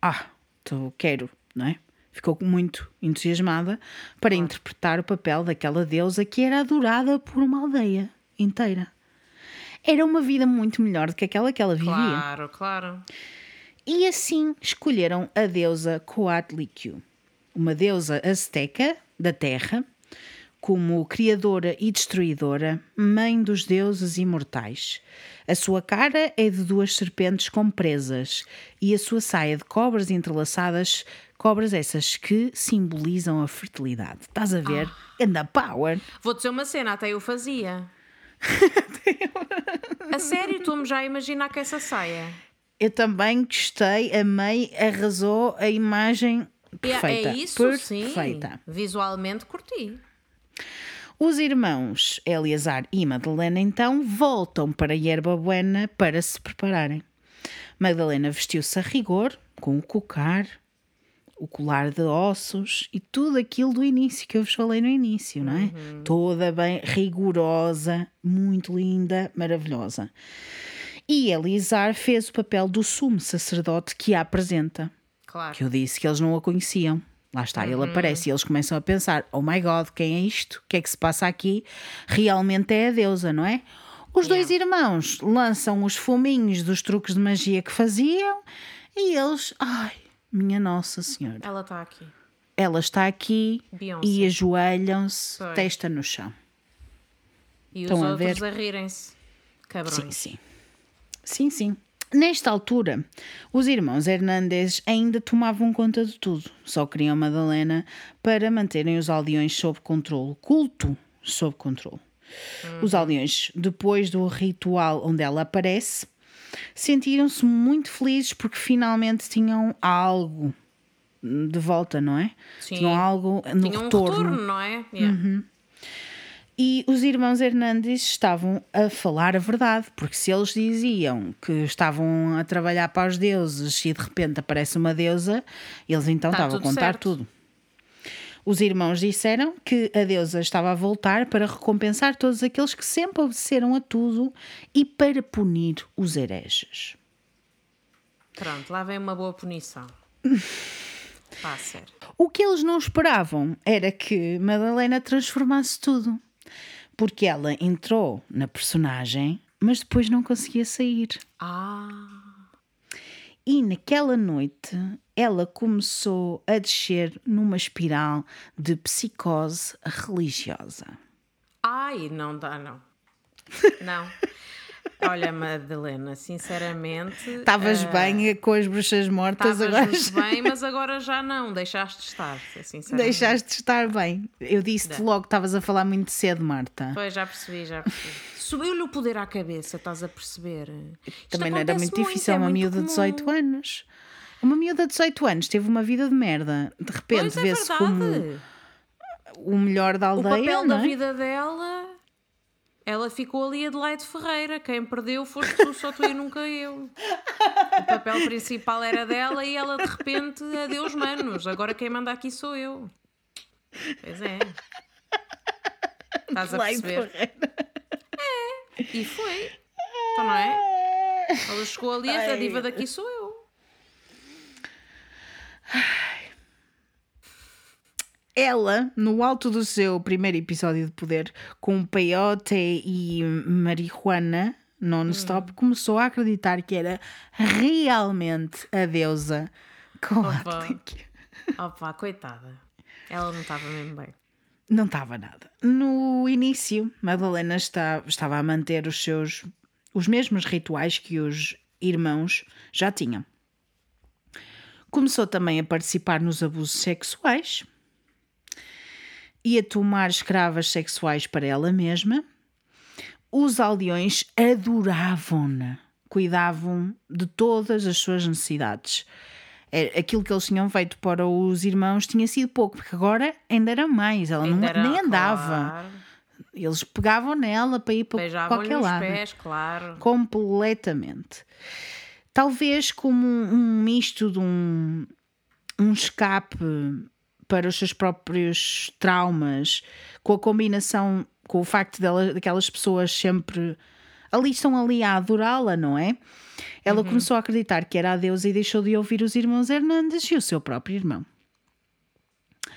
Ah, tu quero, não é? Ficou muito entusiasmada para interpretar o papel daquela deusa que era adorada por uma aldeia inteira. Era uma vida muito melhor do que aquela que ela vivia. Claro, claro. E assim escolheram a deusa Coatlicue, uma deusa azteca da terra, como criadora e destruidora, mãe dos deuses imortais. A sua cara é de duas serpentes com presas e a sua saia de cobras entrelaçadas, cobras essas que simbolizam a fertilidade. Estás a ver? Anda power! Vou dizer uma cena, até eu fazia. A sério, estou-me já a imaginar que essa saia. Eu também gostei, amei, arrasou a imagem É- perfeita. É isso, perfeita. sim. Visualmente curti. Os irmãos Eleazar e Madalena então voltam para Yerba Buena para se prepararem. Madalena vestiu-se a rigor, com o cocar, o colar de ossos e tudo aquilo do início que eu vos falei no início, não é? Toda bem rigorosa, muito linda, maravilhosa. E Eleazar fez o papel do sumo sacerdote que a apresenta Claro. que eu disse que eles não a conheciam. Lá está, ele aparece e eles começam a pensar: oh my god, quem é isto? O que é que se passa aqui? Realmente é a deusa, não é? Os dois irmãos lançam os fuminhos dos truques de magia que faziam e eles, ai, minha Nossa Senhora, Ela está aqui. ela está aqui Beyoncé. e ajoelham-se, testa no chão. E os Estão a outros ver? a, rirem-se. Cabrões. Sim, sim. Sim, sim. Nesta altura, os irmãos Hernandes ainda tomavam conta de tudo. Só queriam Madalena para manterem os aldeões sob controle. Culto sob controle. Os aldeões, depois do ritual onde ela aparece, sentiram-se muito felizes porque finalmente tinham algo de volta, não é? Sim. Tinham algo no Tinha um retorno. retorno, não é? Yeah. E os irmãos Hernandes estavam a falar a verdade, porque se eles diziam que estavam a trabalhar para os deuses e de repente aparece uma deusa, eles então Tá estavam a contar certo. tudo. Os irmãos disseram que a deusa estava a voltar para recompensar todos aqueles que sempre obedeceram a tudo e para punir os hereges. Pronto, lá vem uma boa punição. Pá, sério. O que eles não esperavam era que Madalena transformasse tudo, porque ela entrou na personagem, mas depois não conseguia sair. Ah, E naquela noite ela começou a descer numa espiral de psicose religiosa. ai, não dá, não. Não. Olha, Madalena, sinceramente. Estavas eh, bem com as bruxas mortas, agora bem, mas agora já não. Deixaste de estar, sinceramente. deixaste de estar bem. Eu disse-te logo que estavas a falar muito cedo, Marta. Pois, já percebi, já percebi. Subiu-lhe o poder à cabeça, estás a perceber? Isto Também não era muito difícil, é uma miúda de comum. 18 anos. Uma miúda de 18 anos teve uma vida de merda. De repente é vê-se como o melhor da O aldeia. papel não da é? vida dela, ela ficou ali Adelaide Ferreira. Quem perdeu foste tu, só tu e nunca eu. O papel principal era dela e ela de repente, adeus manos, agora quem manda aqui sou eu. Pois é. Estás a perceber? Ferreira. E foi. Então não é? Ela chegou ali, a diva daqui sou eu. Ela, no alto do seu primeiro episódio de poder, com peyote e marihuana non-stop, Hum. começou a acreditar que era realmente a deusa Opa. Coatlicue. Opa, coitada. Ela não estava mesmo bem. Não estava nada. No início, Madalena está, estava a manter os seus os mesmos rituais que os irmãos já tinham. Começou também a participar nos abusos sexuais e a tomar escravas sexuais para ela mesma. Os aldeões adoravam-na, cuidavam de todas as suas necessidades. É, Aquilo que eles tinham feito para os irmãos tinha sido pouco, porque agora ainda era mais. Ela não, Ainda era- nem andava. claro. Eles pegavam nela para ir para qualquer os lado. pés, claro. Completamente. Talvez como um, um misto de um, um escape para os seus próprios traumas, com a combinação, com o facto dela, daquelas pessoas sempre ali estão ali a adorá-la, não é? Ela começou a acreditar que era a deusa e deixou de ouvir os irmãos Hernandes e o seu próprio irmão.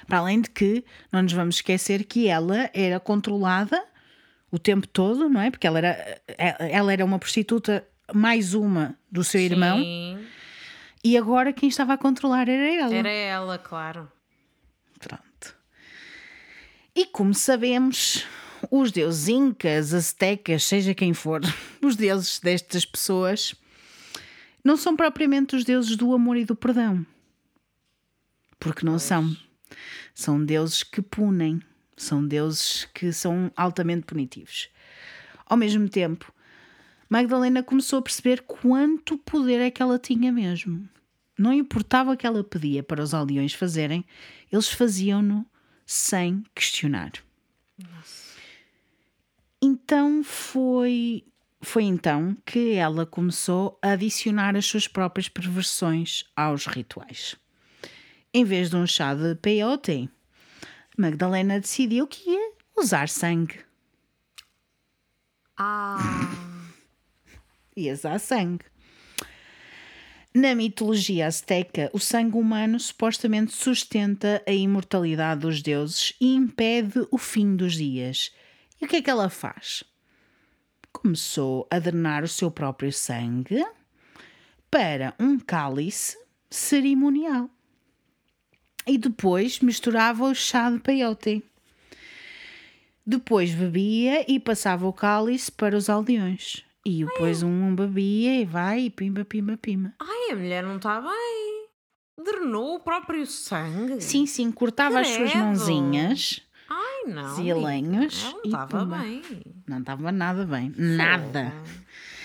Para além de que, não nos vamos esquecer que ela era controlada o tempo todo, não é? Porque ela era, ela era uma prostituta, mais uma do seu irmão, Sim, e agora quem estava a controlar era ela. era ela, claro. E como sabemos, os deuses incas, aztecas, seja quem for, os deuses destas pessoas, não são propriamente os deuses do amor e do perdão. Porque não são. São deuses que punem. São deuses que são altamente punitivos. Ao mesmo tempo, Magdalena começou a perceber quanto poder é que ela tinha mesmo. Não importava o que ela pedia para os aldeões fazerem, eles faziam-no sem questionar. Então foi foi então que ela começou a adicionar as suas próprias perversões aos rituais. Em vez de um chá de peyote, Magdalena decidiu que ia usar sangue. Ah, Ia usar sangue. Na mitologia azteca, o sangue humano supostamente sustenta a imortalidade dos deuses e impede o fim dos dias. E o que é que ela faz? Começou a drenar o seu próprio sangue para um cálice cerimonial. E depois misturava o chá de peyote. Depois bebia e passava o cálice para os aldeões. E depois um bebia e vai e pimba, pimba, pimba. ai, a mulher não está bem. Drenou o próprio sangue. Sim, sim, cortava as suas Credo. mãozinhas, Ai, não. zilenhos não estava bem. Não estava nada bem. Nada.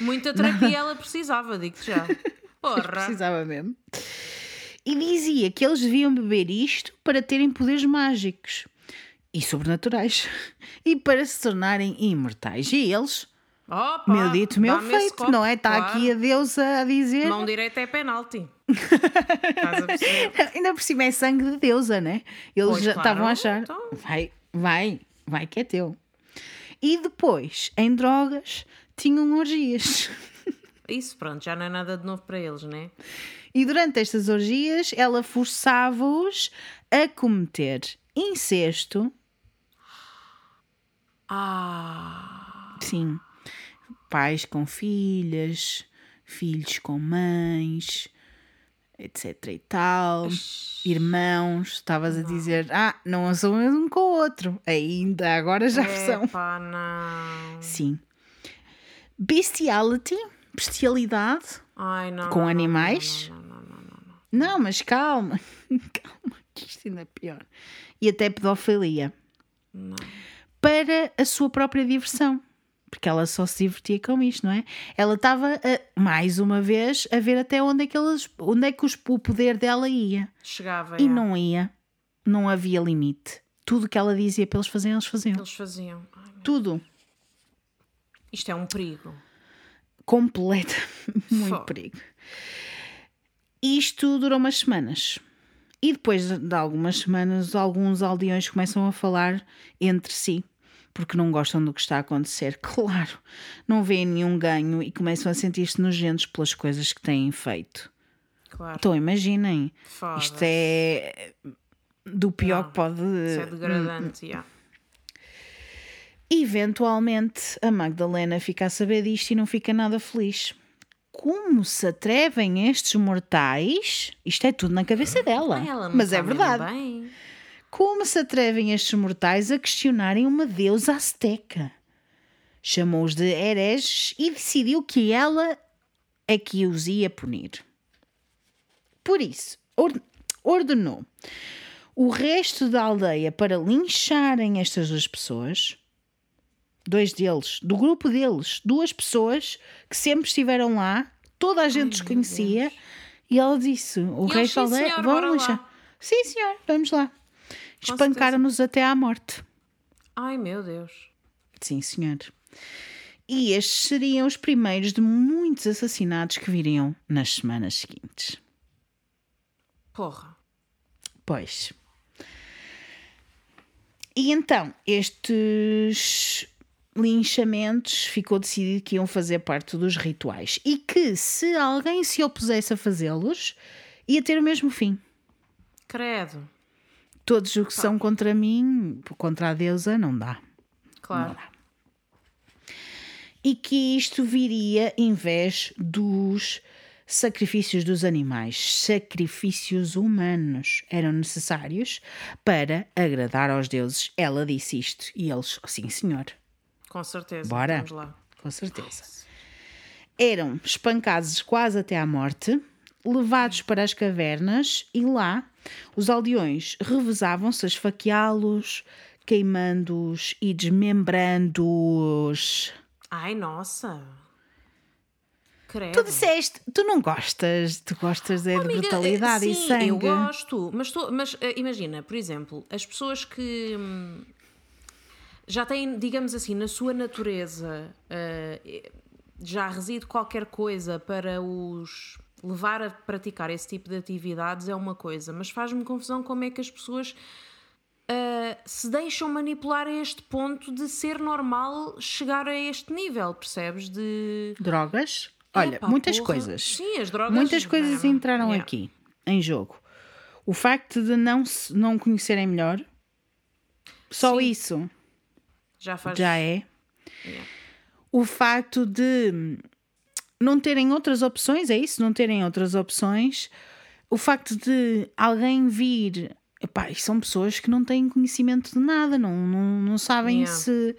Muita terapia ela precisava, digo-te já. Porra. Precisava mesmo. E dizia que eles deviam beber isto para terem poderes mágicos e sobrenaturais e para se tornarem imortais. E eles, Opa, meu dito, meu feito, copo, não é? Está claro. aqui a deusa a dizer. Mão direita é penalti. Ainda por cima é sangue de deusa, né? Eles Pois, já claro, estavam a achar. então. Vai, vai, vai que é teu. E depois, em drogas, tinham orgias. Isso, pronto, já não é nada de novo para eles, né? E durante estas orgias, ela forçava-os a cometer incesto. Ah, Sim. Pais com filhas, filhos com mães, etc e tal. Irmãos, estavas a dizer, ah, não são um com o outro. Ainda agora já são. epá, não. Sim. Bestiality, bestialidade Ai, não. com não, animais. Não, não, não, não, não, não. Não, mas calma, calma, que isto ainda é pior. E até pedofilia. Não. Para a sua própria diversão. Porque ela só se divertia com isto, não é? Ela estava, mais uma vez, a ver até onde é que, eles, onde é que os- o poder dela ia. Chegava, E é. não ia. Não havia limite. Tudo que ela dizia para eles fazerem, eles faziam. Eles faziam. Ai, Tudo. Isto é um perigo. Completa. Muito perigo. Isto durou umas semanas. E depois de algumas semanas, alguns aldeões começam a falar entre si, porque não gostam do que está a acontecer. Claro, não veem nenhum ganho e começam a sentir-se nojentos pelas coisas que têm feito. Claro. Então, imaginem, isto é do pior Não, que pode. Isso é degradante, yeah. Eventualmente, a Magdalena fica a saber disto e não fica nada feliz. Como se atrevem estes mortais? Isto é tudo na cabeça dela. Ai, ela não mas é verdade. bem. Como se atrevem estes mortais a questionarem uma deusa azteca? Chamou-os de hereges e decidiu que ela é que os ia punir. Por isso, or- ordenou o resto da aldeia para lincharem estas duas pessoas. Dois deles, do grupo deles, duas pessoas que sempre estiveram lá, toda a gente os conhecia, e ela disse: O resto da "Sim, aldeia, vão bora lá." linchar. Sim, senhor, vamos lá. Espancaram-nos até à morte. Ai, meu Deus. Sim, senhor. E estes seriam os primeiros de muitos assassinatos que viriam nas semanas seguintes. Porra. Pois. E então, estes linchamentos ficou decidido que iam fazer parte dos rituais e que se alguém se opusesse a fazê-los, ia ter o mesmo fim. Credo. Todos os que são contra mim, contra a deusa, não dá. Claro. Não dá. E que isto viria em vez dos sacrifícios dos animais, sacrifícios humanos eram necessários para agradar aos deuses. Ela disse isto e eles, sim, senhor. Com certeza. Bora. Vamos lá. Com certeza. Eram espancados quase até à morte, levados para as cavernas e lá os aldeões revezavam-se a esfaqueá-los, queimando-os e desmembrando-os. Ai, nossa. Credo. Tu disseste, tu não gostas, tu gostas é de Amiga, brutalidade eh, e sim, sangue. Eu gosto, mas, mas eh, imagina, por exemplo, as pessoas que hum, já têm, digamos assim, na sua natureza eh, já reside qualquer coisa para os levar a praticar esse tipo de atividades é uma coisa, mas faz-me confusão como é que as pessoas eh, se deixam manipular a este ponto de ser normal chegar a este nível, percebes? De Drogas? Olha, Epá, muitas porra. coisas. Sim, as drogas. Muitas coisas é, entraram yeah. aqui em jogo. O facto de não, se- não conhecerem melhor, só Sim. isso Já faz. já é. Yeah. O facto de não terem outras opções, é isso? Não terem outras opções. O facto de alguém vir. Epá, são pessoas que não têm conhecimento de nada, não, não, não sabem Yeah. se.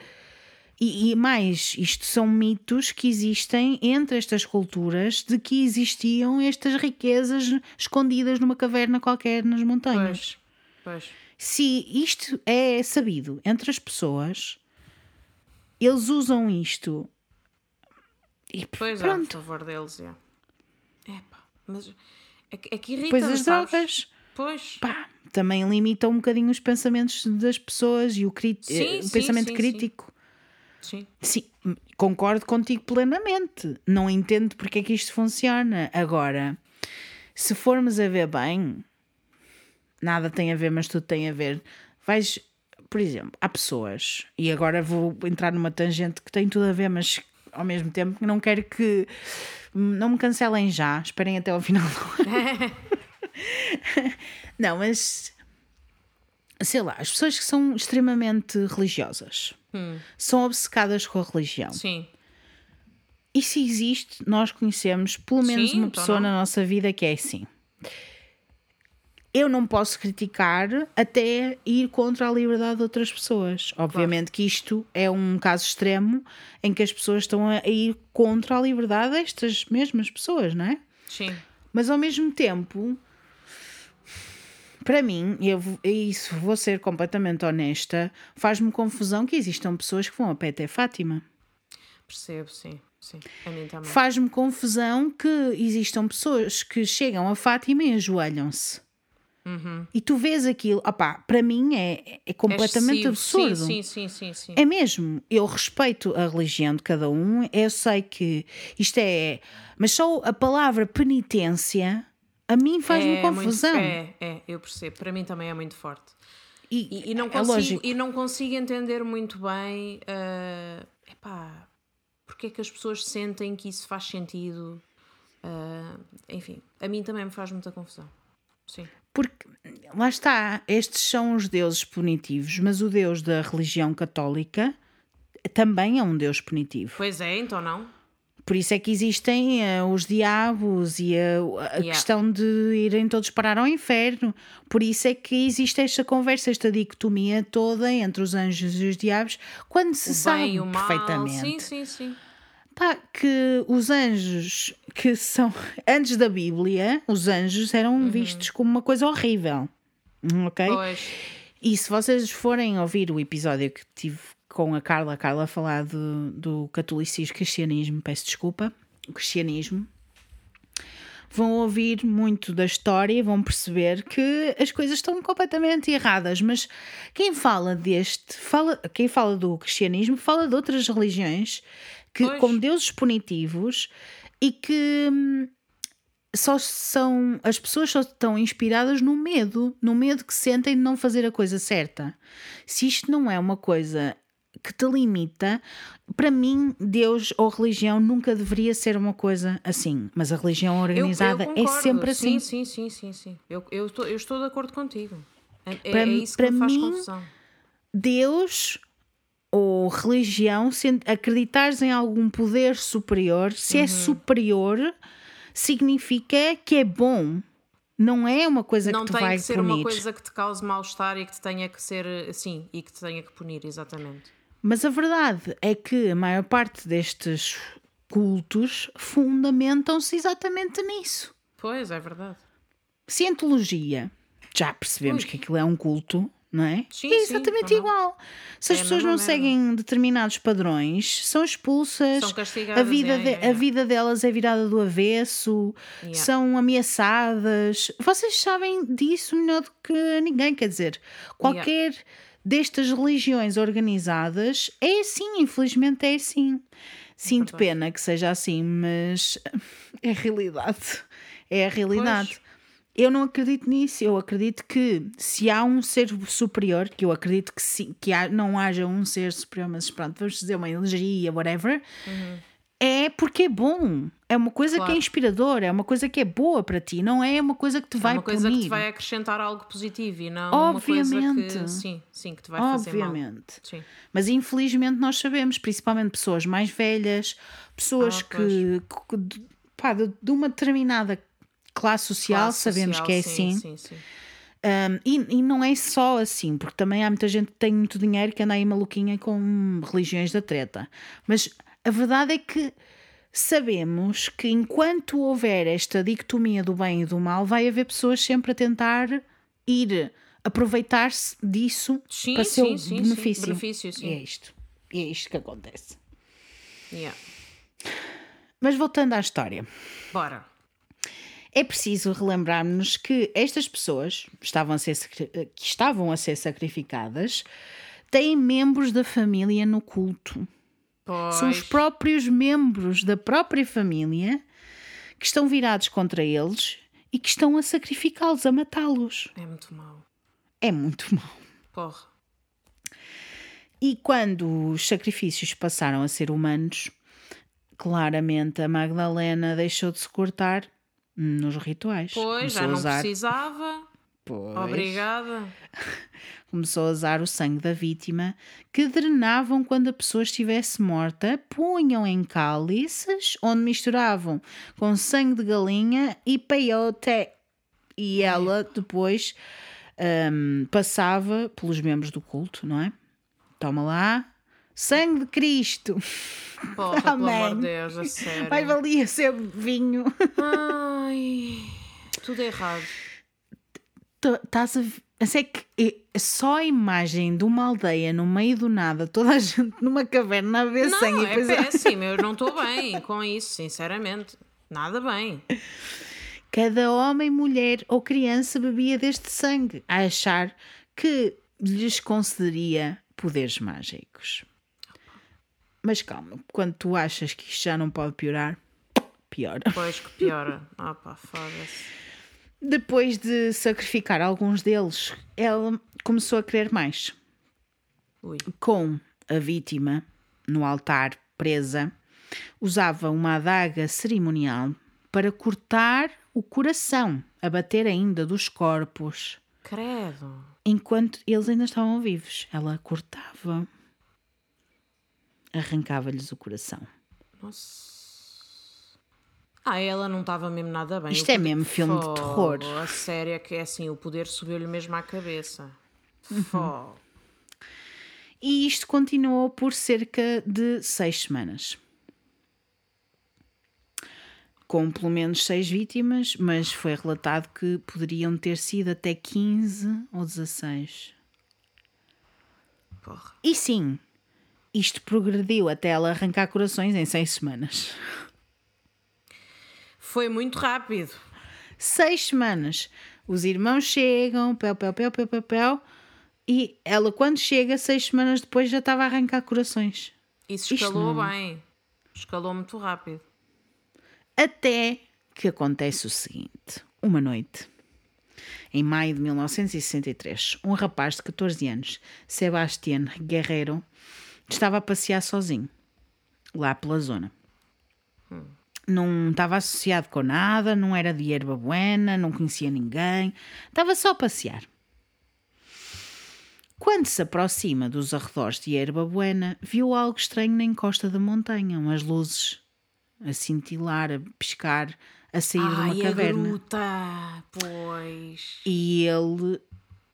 E, e mais, isto são mitos que existem entre estas culturas de que existiam estas riquezas escondidas numa caverna qualquer nas montanhas. Pois. Pois. Se isto é sabido entre as pessoas, eles usam isto. E Pois pronto. a favor deles, é. Epá, mas é que, é que irrita Depois as drogas, Pois. pá, também limitam um bocadinho os pensamentos das pessoas e o, cri- Sim, eh, o sim, pensamento sim, crítico. Sim. Sim, concordo contigo plenamente. Não entendo porque é que isto funciona. Agora, se formos a ver bem, nada tem a ver, mas tudo tem a ver. Vais, por exemplo, há pessoas, e agora vou entrar numa tangente que tem tudo a ver, mas ao mesmo tempo não quero que não me cancelem já, esperem até ao final do ano. não, mas sei lá, as pessoas que são extremamente religiosas são obcecadas com a religião. Sim. E se existe, nós conhecemos pelo menos Sim, uma então pessoa não. na nossa vida que é assim. Eu não posso criticar até ir contra a liberdade de outras pessoas. Obviamente que isto é um caso extremo em que as pessoas estão a ir contra a liberdade destas mesmas pessoas, não é? Sim. Mas ao mesmo tempo, para mim, eu e isso vou ser completamente honesta, faz-me confusão que existam pessoas que vão a pé até Fátima. Percebo, sim. Sim. A mim também. Faz-me confusão que existam pessoas que chegam a Fátima e ajoelham-se. E tu vês aquilo, opá, para mim é, é completamente Excessivo. absurdo. Sim, sim, sim, sim. É mesmo, eu respeito a religião de cada um, eu sei que isto é. Mas só a palavra penitência a mim faz-me É confusão. Muito, é, é, eu percebo. Para mim também é muito forte. E, E, e não é consigo, lógico. e não consigo entender muito bem ah, epá, porque é que as pessoas sentem que isso faz sentido. Ah, enfim, a mim também me faz muita confusão. Sim. Porque lá está, estes são os deuses punitivos, mas o Deus da religião católica também é um Deus punitivo. Pois é, então não? Por isso é que existem eh, os diabos e a, a Yeah. questão de irem todos parar ao inferno. Por isso é que existe esta conversa, esta dicotomia toda entre os anjos e os diabos, quando se O sabe mal. perfeitamente Sim, sim, sim. Pá, que os anjos que são antes da Bíblia, os anjos eram vistos como uma coisa horrível. Ok? Pois. E se vocês forem ouvir o episódio que tive com a Carla, a Carla falar do, do catolicismo, cristianismo, peço desculpa, o cristianismo, vão ouvir muito da história e vão perceber que as coisas estão completamente erradas. Mas quem fala deste, fala, quem fala do cristianismo, fala de outras religiões que, Pois. com deuses punitivos e que hum, só são as pessoas só estão inspiradas no medo, no medo que sentem de não fazer a coisa certa. Se isto não é uma coisa que te limita, para mim, Deus ou religião nunca deveria ser uma coisa assim. Mas a religião Eu- eu organizada é sempre assim. Sim, sim, sim, sim. sim. Eu, eu, estou, eu estou de acordo contigo. É, Para é isso que para me faz mim, confusão. Deus ou religião, se acreditares em algum poder superior, se Uhum. é superior, significa que é bom. Não é uma coisa Não que tem vai que ser punir. uma coisa que te cause mal-estar e que te tenha que ser assim e que te tenha que punir, exatamente. Mas a verdade é que a maior parte destes cultos fundamentam-se exatamente nisso. Pois, é verdade. Cientologia, já percebemos Ui. que aquilo é um culto, não é? Sim, é sim, exatamente bom. igual. Se as É a pessoas não merda. seguem determinados padrões, são expulsas, São a, vida é, de- é, é. a vida delas é virada do avesso, Yeah. são ameaçadas. Vocês sabem disso melhor do que ninguém, quer dizer, qualquer destas religiões organizadas é assim, infelizmente é assim. Sinto verdade. pena que seja assim, mas é a realidade. É a realidade. Eu não acredito nisso. Eu acredito que se há um ser superior, que eu acredito que, sim, que há- não haja um ser superior, mas pronto, vamos dizer uma energia, whatever, é porque é bom. É uma coisa que Claro. é inspiradora, é uma coisa que é boa para ti, não é uma coisa que te vai é uma coisa punir. que te vai acrescentar algo positivo e não uma coisa Obviamente. que sim, sim, que te vai fazer mal. Obviamente. Sim. Mas infelizmente nós sabemos, principalmente pessoas mais velhas, pessoas Ah, que, que pá, de, de uma determinada classe social, Classe sabemos social, que é sim, assim. Sim, sim. Um, e, e não é só assim, porque também há muita gente que tem muito dinheiro que anda aí maluquinha com religiões da treta. Mas a verdade é que sabemos que enquanto houver esta dicotomia do bem e do mal, vai haver pessoas sempre a tentar ir aproveitar-se disso Sim, para seu sim, sim, sim. benefício. Benefício, sim. E é isto. E é isto que acontece. Yeah. Mas voltando à história. Bora. É preciso relembrarmos que estas pessoas estavam a ser, sacri- que estavam a ser sacrificadas têm membros da família no culto. Pois. São os próprios membros da própria família que estão virados contra eles e que estão a sacrificá-los, a matá-los. É muito mau. É muito mau. Porra. E quando os sacrifícios passaram a ser humanos, claramente a Magdalena deixou de se cortar nos rituais. Pois, Começou já não usar- precisava. Pois. Obrigada. começou a usar o sangue da vítima, que drenavam quando a pessoa estivesse morta, punham em cálices, onde misturavam com sangue de galinha e peyote. E ela depois hum, passava pelos membros do culto, não é? Toma lá, sangue de Cristo. Porra, pelo amor Amém. de Deus, a sério. Mais valia ser vinho. Ai, tudo errado. Estás a ser que é só a imagem de uma aldeia no meio do nada, toda a gente numa caverna a ver sangue. Não, e é depois- péssimo. Eu não estou bem com isso, sinceramente. Nada bem. Cada homem, mulher ou criança bebia deste sangue, a achar que lhes concederia poderes mágicos. Mas calma, quando tu achas que isto já não pode piorar, piora. Pois que piora. Ah pá, foda-se. Depois de sacrificar alguns deles, ela começou a querer mais. Ui. com a vítima no altar presa, usava uma adaga cerimonial para cortar o coração, a bater ainda dos corpos, Credo. enquanto eles ainda estavam vivos. Ela cortava, arrancava-lhes o coração. Nossa. Ah, ela não estava mesmo nada bem. Isto O é poder- mesmo filme de Fogo, terror. A sério é que é assim, o poder subiu-lhe mesmo à cabeça. Uhum. E isto continuou por cerca de seis semanas. Com pelo menos seis vítimas, mas foi relatado que poderiam ter sido até 15 ou 16. Porra. E sim, isto progrediu até ela arrancar corações em seis semanas. Foi muito rápido. Seis semanas. Os irmãos chegam, pel, pel, pel, pel, pel, pel, e ela, quando chega, seis semanas depois, já estava a arrancar corações. Isso escalou não- bem. Escalou muito rápido. Até que acontece o seguinte: uma noite, em maio de 1963, um rapaz de 14 anos, Sebastián Guerreiro, estava a passear sozinho, lá pela zona. Não estava associado com nada, não era de erva buena, não conhecia ninguém, estava só a passear. Quando se aproxima dos arredores de Erva Buena, viu algo estranho na encosta da montanha, umas luzes a cintilar, a piscar, a sair de uma Ai, a caverna. gruta. Pois. E ele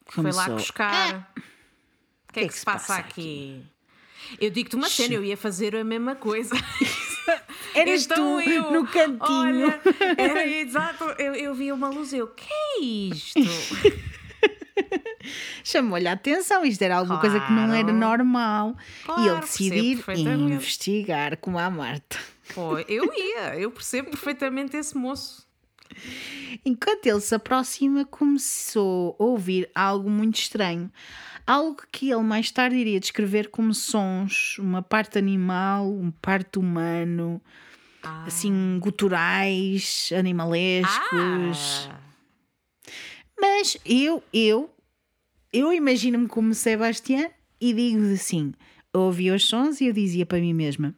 Foi lá começou. buscar. O que é que, se passa, aqui? Eu digo-te uma cena, eu ia fazer a mesma coisa. Eras Então tu eu, no cantinho. Olha, era exato. Eu, eu vi uma luz e eu, que é isto? Chamou-lhe a atenção, isto era alguma coisa que não era Claro. normal. e Claro, ele percebo decidir investigar como a Marta. Pô, eu ia, eu percebo perfeitamente esse moço. Enquanto ele se aproxima, começou a ouvir algo muito estranho. Algo que ele mais tarde iria descrever como sons, uma parte animal, uma parte humano, Ah. assim, guturais, animalescos. Ah, Mas eu, eu, eu imagino-me como Sebastião e digo assim: eu ouvia os sons e eu dizia para mim mesma.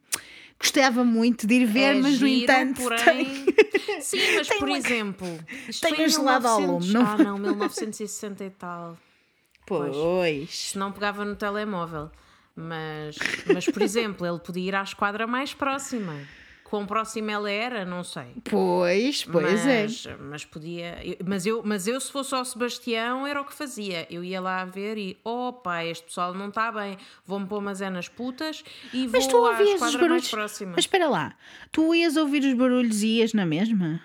Gostava muito de ir ver, é mas no giro, entanto porém... tem- Sim, mas por uma- exemplo, um gelado ao 1900 lume, não- Ah, não, 1960 e tal. Pois. Se não pegava no telemóvel. Mas, mas, por exemplo, ele podia ir à esquadra mais próxima. Quão próxima ela era, não sei. Pois, pois é. mas, mas podia. Mas eu, mas eu, se fosse ao Sebastião, era o que fazia. Eu ia lá ver e, opa, este pessoal não está bem, vou-me pôr mas é nas putas e Mas tu vou à ouvias os esquadra mais barulhos. próxima. Mas espera lá, tu ias ouvir os barulhos e ias na mesma?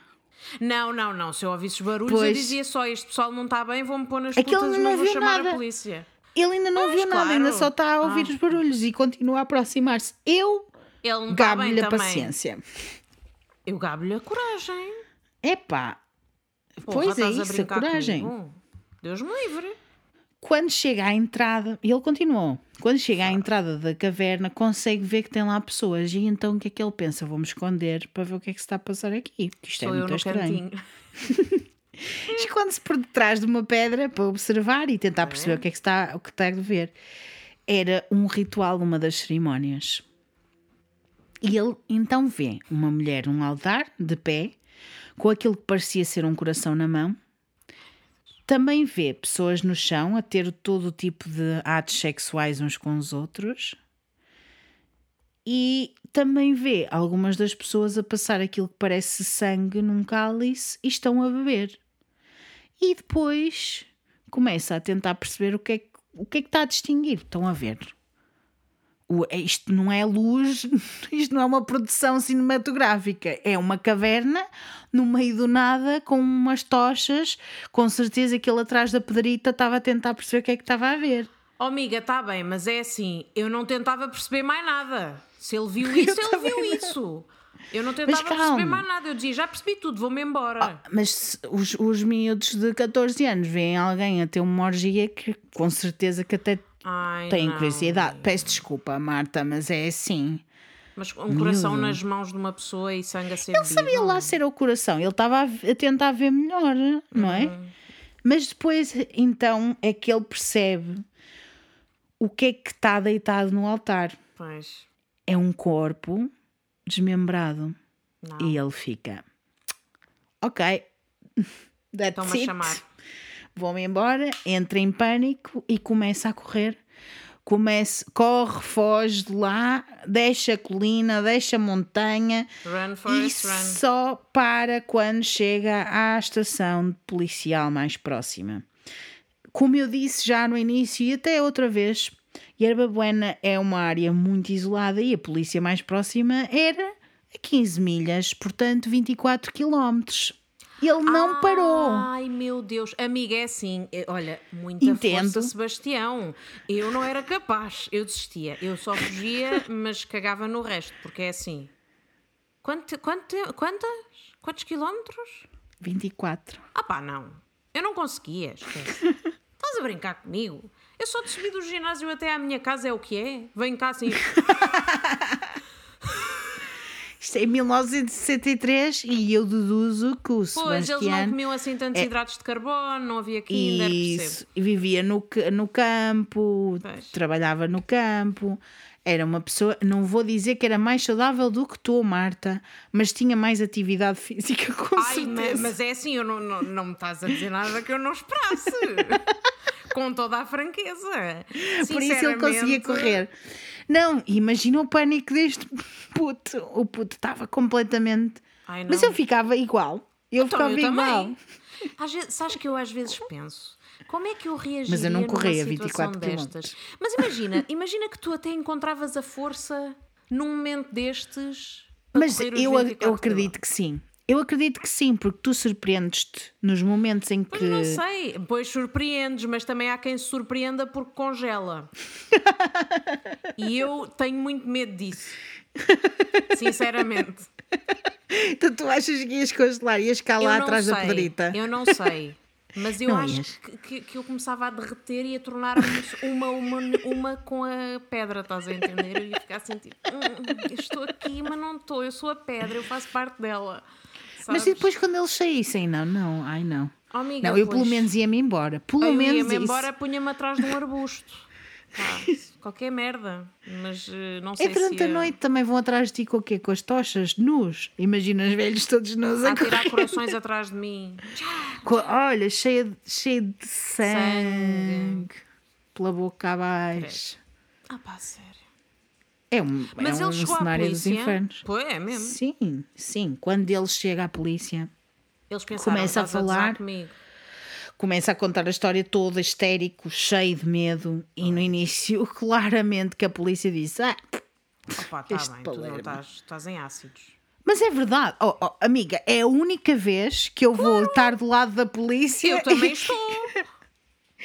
Não, não, não. Se eu ouvisse os barulhos, eu Pois. dizia só: este pessoal não está bem, vou-me pôr nas É que ele putas e não vou chamar nada. a polícia. Ele ainda não Pois, viu nada, ainda claro. só está a ouvir Ah. os barulhos e continua a aproximar-se. Eu bem gabo-lhe a paciência. Eu gabo-lhe a coragem. Epá, Porra, pois é a isso, a brincar coragem. comigo? Deus me livre. Quando chega à entrada, e ele continuou, quando chega à entrada da caverna, consegue ver que tem lá pessoas. E então o que é que ele pensa? Vou-me esconder para ver o que é que se está a passar aqui. Isto Sou é eu muito estranho. Esconde-se por detrás de uma pedra para observar e tentar perceber o que é que está, o que está a ver. Era um ritual numa das cerimónias. E ele então vê uma mulher num altar, de pé, com aquilo que parecia ser um coração na mão. Também vê pessoas no chão a ter todo o tipo de atos sexuais uns com os outros. E também vê algumas das pessoas a passar aquilo que parece sangue num cálice e estão a beber. E depois começa a tentar perceber o que é que, o que, é que está a distinguir. Estão a ver. O- é- isto não é luz, isto não é uma produção cinematográfica, é uma caverna no meio do nada com umas tochas. Com certeza que ele atrás da pedrita estava a tentar perceber o que é que estava a ver. Oh, amiga, está bem, mas é assim, eu não tentava perceber mais nada. Se ele viu isso, ele também viu não. isso. Eu não tentava perceber mais nada. Eu dizia, já percebi tudo, vou-me embora. Mas se os, os miúdos de 14 anos veem alguém a ter uma orgia que com certeza que até Ai, têm não. curiosidade. Peço desculpa, Marta, mas é assim. Mas um coração nas mãos de uma pessoa e sangue a ser Ele sabia lá ser o coração, ele estava a, tentar ver melhor, não é? Uhum. Mas depois, então, é que ele percebe o que é que está deitado no altar. Pois, É um corpo desmembrado. não. E ele fica. Ok. That's Estão-me a chamar. Vou-me embora, entra em pânico e começa a correr. Comece, corre, foge de lá, deixa a colina, deixa a montanha Run, e run. só para quando chega à estação policial mais próxima. Como eu disse já no início e até outra vez, Yerba Buena é uma área muito isolada e a polícia mais próxima era a 15 milhas, portanto 24 quilómetros. Ele não parou. Ai meu Deus, amiga, é assim. é- Olha, muita Entendo. força, Sebastião. Eu não era capaz, eu desistia. Eu só fugia, mas cagava no resto, porque é assim. Quanto, quanto, quantas? Quantos quilómetros? 24. Ah pá, não. Eu não conseguia, esquece. Estás a brincar comigo? Eu só de subir do ginásio até à minha casa é o que é? Venho cá assim. Isto é em 1963 e eu deduzo que o Pois, eles não Sebastião comiam assim tantos hidratos de carbono, não havia Kinder, percebo. isso, e vivia no, no campo, Pois. trabalhava no campo. Era uma pessoa, não vou dizer que era mais saudável do que tu, Marta, mas tinha mais atividade física, com Ai, certeza. mas é assim, eu não, não, não me estás a dizer nada que eu não esperasse. Com toda a franqueza. Por isso ele conseguia correr. Não, imagina o pânico deste puto. O puto estava completamente. Ai. Mas eu ficava igual. Eu Então, ficava eu igual. Às vezes, sabes que eu às vezes penso, como é que eu reagiria Mas eu não corria numa situação 24 destas? Mas imagina, imagina que tu até encontravas a força num momento destes. Mas eu, 24 eu acredito que sim. Eu acredito que sim, porque tu surpreendes-te nos momentos em que. Pois não sei, pois surpreendes, mas também há quem se surpreenda porque congela. e eu tenho muito medo disso. Sinceramente. Então tu achas que ias congelar, ias eu lá atrás sei, da pedrita? Eu não sei. Mas eu Não acho que, que, que eu começava a derreter e a tornar-me uma, uma, uma com a pedra, estás a entender? Eu ia ficar assim tipo, "Hum, estou aqui, mas não estou, eu sou a pedra, eu faço parte dela. Mas Sabes? e depois quando eles saíssem? Não, não, ai não. Oh, amiga, não, eu pelo pois, menos ia-me embora. Pelo eu menos ia-me isso. embora, punha-me atrás de um arbusto. Pá, qualquer merda. Mas eh, não sei É durante se a noite também vão atrás de ti com o quê? Com as tochas nus. Imagina os velhos todos nus a a tirar correr. corações atrás de mim. Co- Olha, cheia de, cheia de sangue, Sangue. pela boca abaixo. Ah, pá, sério. É um, Mas é um ele chegou à cenário dos polícia. infernos. Pois é mesmo. Sim, sim. Quando ele chega à polícia, Eles pensaram, Começa a "Estás gozar falar. comigo. começa a contar a história toda histérico, cheio de medo. E no início, claramente, que a polícia disse: Ah, Opa, tá Este bem, palerma. estás, estás em ácidos. mas é verdade. Oh, oh, amiga, é a única vez que eu vou estar do lado da polícia Eu também estou.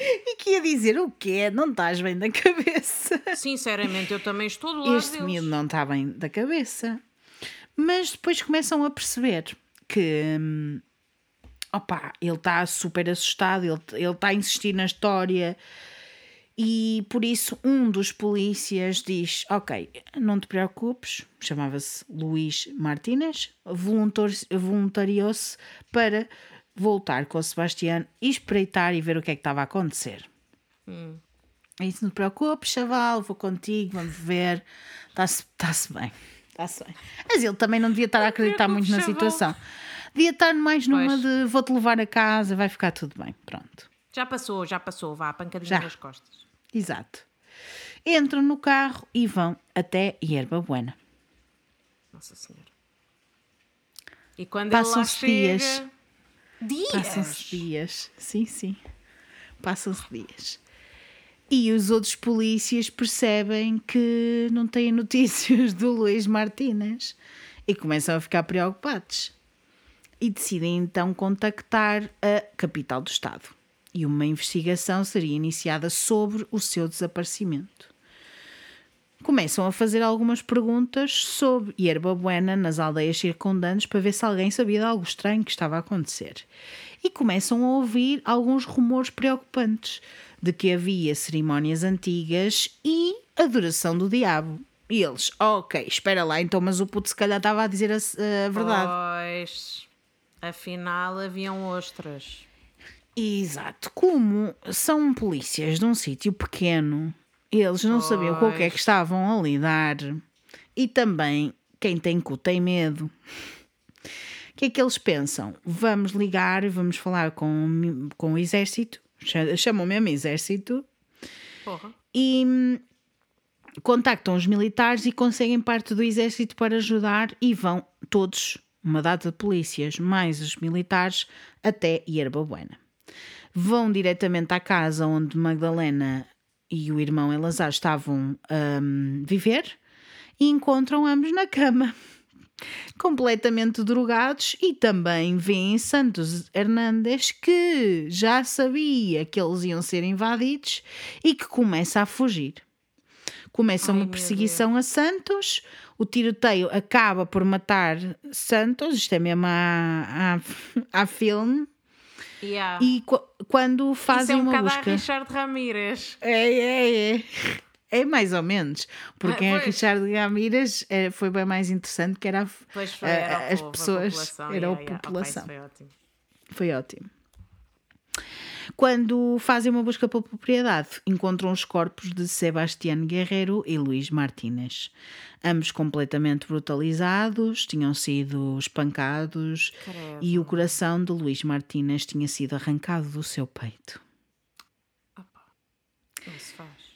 e que ia dizer o quê? Não estás bem da cabeça. Sinceramente, eu também estou do lado Este deles. miúdo não está bem da cabeça. Mas depois começam a perceber que. hum, Opa, ele está super assustado, ele ele está a insistir na história e por isso um dos polícias diz: Ok, não te preocupes, chamava-se Luís Martínez, voluntar- voluntariou-se para voltar com o Sebastião e espreitar e ver o que é que estava a acontecer. É isso, não te preocupes, chaval, vou contigo, vamos ver. Está-se tá-se bem. Está-se bem. Mas ele também não devia estar a acreditar muito na chaval. situação. Devia estar mais numa Pois. de vou-te levar a casa, vai ficar tudo bem. Pronto. Já passou, já passou. Vá, pancadinha Já. nas costas. Exato. Entram no carro e vão até Yerba Buena. Nossa Senhora. E quando Passam-se chega... dias. Passam-se dias. Sim, sim. Passam-se dias. E os outros polícias percebem que não têm notícias do Luís Martínez e começam a ficar preocupados. E decidem então contactar a capital do Estado. E uma investigação seria iniciada sobre o seu desaparecimento. Começam a fazer algumas perguntas sobre Yerba Buena nas aldeias circundantes para ver se alguém sabia de algo estranho que estava a acontecer. E começam a ouvir alguns rumores preocupantes de que havia cerimónias antigas e adoração do diabo. E eles, ok, espera lá, então, mas o puto se calhar estava a dizer a, a verdade. Pois, afinal haviam ostras. Exato. Como são polícias de um sítio pequeno, eles não sabiam com o que é que Pois. estavam a lidar. E também, quem tem cu tem medo. O que é que eles pensam? Vamos ligar, vamos falar com, com o exército, cha- chamam mesmo exército, Porra. e hum, contactam os militares e conseguem parte do exército para ajudar e vão todos, uma data de polícias, mais os militares, até Yerba Buena. Vão diretamente à casa onde Magdalena e o irmão Elazar estavam a hum, viver e encontram ambos na cama. Completamente drogados e também vêem Santos Hernandes que já sabia que eles iam ser invadidos e que começa a fugir. Começa Ai, uma perseguição a Santos, o tiroteio acaba por matar Santos, isto é mesmo a, a, a filme, Yeah. e qu- quando Isso fazem é um uma bocado a busca. Richard Ramírez. É, é, é. É mais ou menos, porque Ah, a. Richard Ramírez eh, foi bem mais interessante que era a, foi, a- era o as povo, a pessoas, população. era Yeah, a yeah. Opa, população. isso foi ótimo. Foi ótimo. Quando fazem uma busca pela propriedade, encontram os corpos de Sebastián Guerrero e Luís Martínez. Ambos completamente brutalizados, tinham sido espancados e o coração de Luís Martínez tinha sido arrancado do seu peito. Não se faz.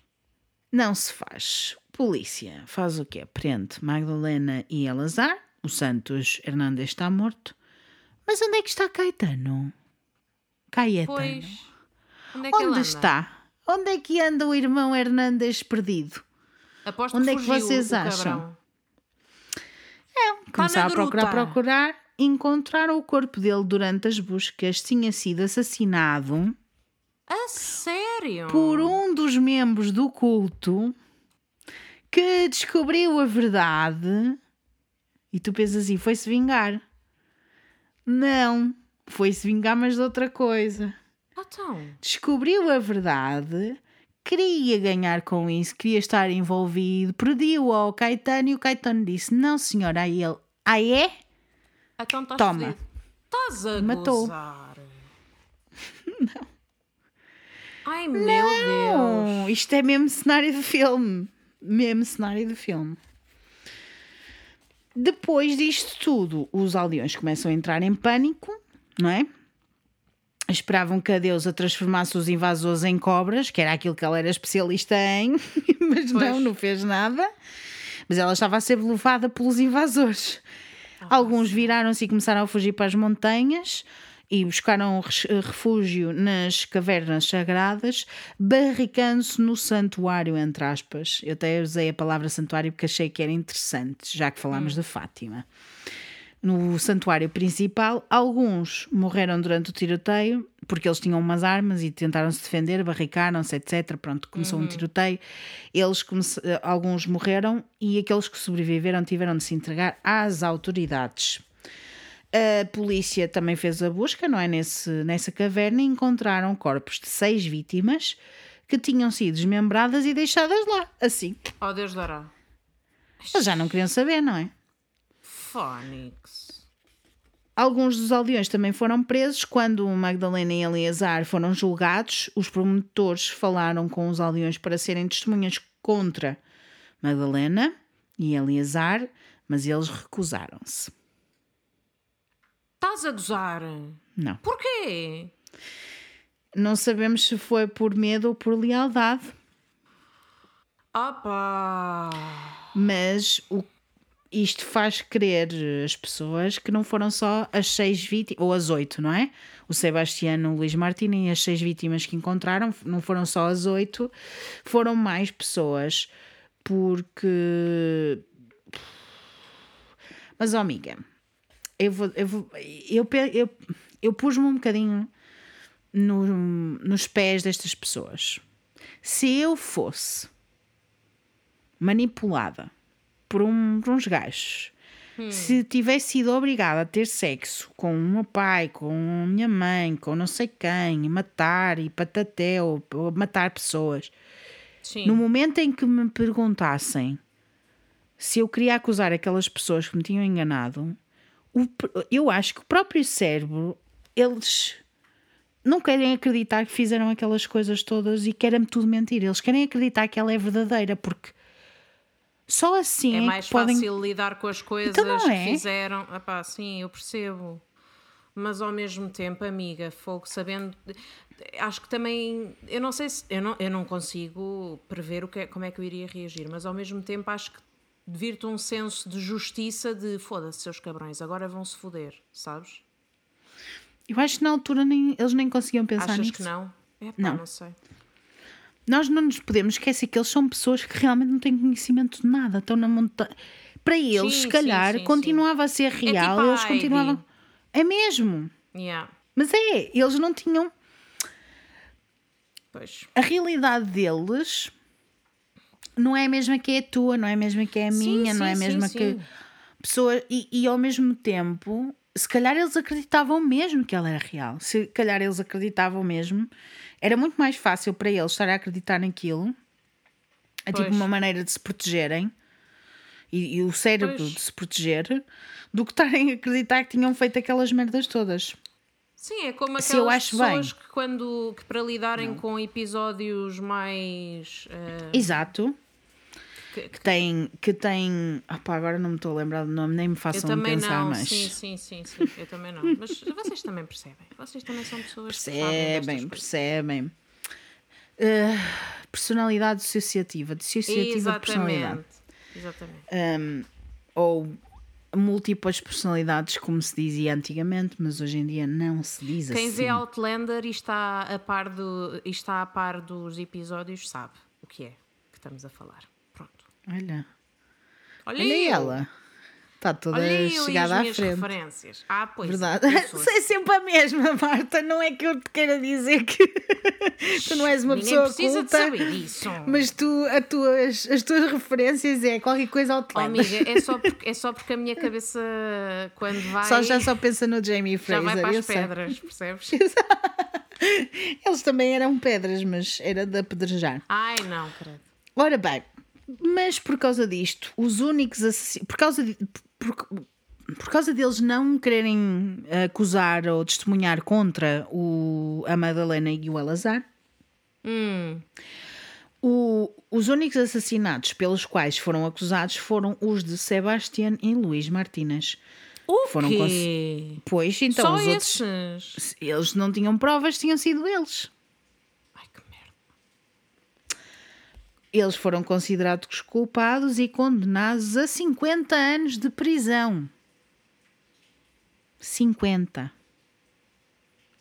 Não se faz. Polícia faz o quê? Prende Magdalena e Elazar. O Santos Hernandes está morto. Mas onde é que está Caetano? Caetano. Pois. Onde é que Onde está? Onde é que anda o irmão Hernandes perdido? Aposto Onde que é que vocês acham? cabrão. Começaram a procurar, procurar. Encontraram o corpo dele durante as buscas. Tinha sido assassinado A sério? por um dos membros do culto que descobriu a verdade. E tu pensas assim: foi-se vingar. Não, foi-se vingar, mas de outra coisa. Então, Descobriu a verdade, queria ganhar com isso, queria estar envolvido, pediu ao Caetano e o Caetano disse: Não, senhora, aí ele. Ah, é? então estás Toma. Estás a Matou. gozar. Não. Ai, meu Deus. Não, isto é mesmo cenário de filme. Mesmo cenário de filme. Depois disto tudo, os aldeões começam a entrar em pânico, não é? Esperavam que a deusa transformasse os invasores em cobras, que era aquilo que ela era especialista em, mas não, Pois. não fez nada. Mas ela estava a ser levada pelos invasores. Alguns viraram-se e começaram a fugir para as montanhas e buscaram res- refúgio nas cavernas sagradas, barricando-se no santuário, entre aspas. Eu até usei a palavra santuário porque achei que era interessante, já que falámos de Fátima. No santuário principal, alguns morreram durante o tiroteio porque eles tinham umas armas e tentaram se defender, barricaram-se, etc. Pronto, começou um tiroteio. Eles comece- eh, alguns morreram e aqueles que sobreviveram tiveram de se entregar às autoridades. A polícia também fez a busca, não é? Nesse, nessa caverna e encontraram corpos de seis vítimas que tinham sido desmembradas e deixadas lá, assim. Oh, Deus dará. Eles já não queriam saber, não é? Fónix. Alguns dos aldeões também foram presos. Quando Magdalena e Eleazar foram julgados, os promotores falaram com os aldeões para serem testemunhas contra Magdalena e Eleazar, mas eles recusaram-se. Estás a gozar? Não. Porquê? Não sabemos se foi por medo ou por lealdade, Opa! mas o- isto faz crer as pessoas que não foram só as seis vítimas, ou as oito, não é? O Sebastiano, o Luís Martini e as seis vítimas que encontraram, não foram só as oito, foram mais pessoas, porque. Mas, ó, amiga, eu vou. Eu, vou, eu, eu, eu pus-me um bocadinho no- nos pés destas pessoas. Se eu fosse manipulada por, um- por uns gajos, se tivesse sido obrigada a ter sexo com o meu pai, com a minha mãe, com não sei quem, e matar e pataté, ou, ou matar pessoas, Sim. no momento em que me perguntassem se eu queria acusar aquelas pessoas que me tinham enganado, o eu acho que o próprio cérebro, eles não querem acreditar que fizeram aquelas coisas todas e querem tudo mentir. Eles querem acreditar que ela é verdadeira, porque só assim É mais que podem. fácil lidar com as coisas Então não é? que fizeram. Epá, sim, eu percebo. Mas ao mesmo tempo, amiga, fogo, sabendo. Acho que também. Eu não sei se. Eu não, eu não consigo prever o que é- como é que eu iria reagir, mas ao mesmo tempo acho que vir-te um senso de justiça de foda-se, seus cabrões, agora vão-se foder, sabes? Eu acho que na altura nem, eles nem conseguiam pensar Achas nisso. que não? É pá, Não. não sei. Nós não nos podemos esquecer que eles são pessoas que realmente não têm conhecimento de nada. Estão na montanha. Para eles, Sim, se calhar, sim, sim. continuava a ser real. tipo a eles Heidi. continuavam. É mesmo. Yeah. Mas é, eles não tinham. Pois. A realidade deles não é a mesma que é a tua, não é a mesma que é a minha, não é a mesma que. Pessoa, e, e ao mesmo tempo, se calhar eles acreditavam mesmo que ela era real. Se calhar eles acreditavam mesmo, era muito mais fácil para eles estar a acreditar naquilo. É tipo uma maneira de se protegerem e, e o cérebro Pois. de se proteger do que estarem a acreditar que tinham feito aquelas merdas todas. Sim, é como aquelas eu acho pessoas bem. que quando que para lidarem com episódios mais eh, Exato. Que- Que tem. Que tem opá, agora não me estou a lembrar do nome, nem me eu façam também pensar não, mais. sim, sim, sim, sim, eu também não. Mas vocês também percebem. Vocês também são pessoas que Percebem, coisas. percebem. Uh, personalidade dissociativa, dissociativa de personalidade. Exatamente. Exatamente. Ou múltiplas personalidades, como se dizia antigamente, mas hoje em dia não se diz Quem assim. vê Outlander e está a par do e está a par dos episódios sabe o que é que estamos a falar. Olha, Olha, olha eu. ela. Está toda Olha eu e as chegada à frente. referências. Ah, pois. Verdade. sou É sempre a mesma, Marta. Não é que eu te queira dizer que tu não és uma Ninguém pessoa precisa culta. de saber isso. Mas tu, a tuas, as tuas referências é qualquer coisa Oh, Outlander. amiga, é só, porque, é só porque a minha cabeça, quando vai, Só, já só pensa no Jamie já Fraser. vai para as sei. pedras, percebes? Eles também eram pedras, mas era de apedrejar. Ai, não, credo. Ora bem, mas por causa disto, os únicos assassinos. Por causa, de, por, por causa deles não quererem acusar ou testemunhar contra o, a Madalena e o Elazar, Hum, o- os únicos assassinatos pelos quais foram acusados foram os de Sebastián e Luís Martínez. o Foram quê? Pois, então Só os outros. esses? Eles não tinham provas, tinham sido eles. Ai, que merda. Eles foram considerados culpados e condenados a 50 anos de prisão. 50.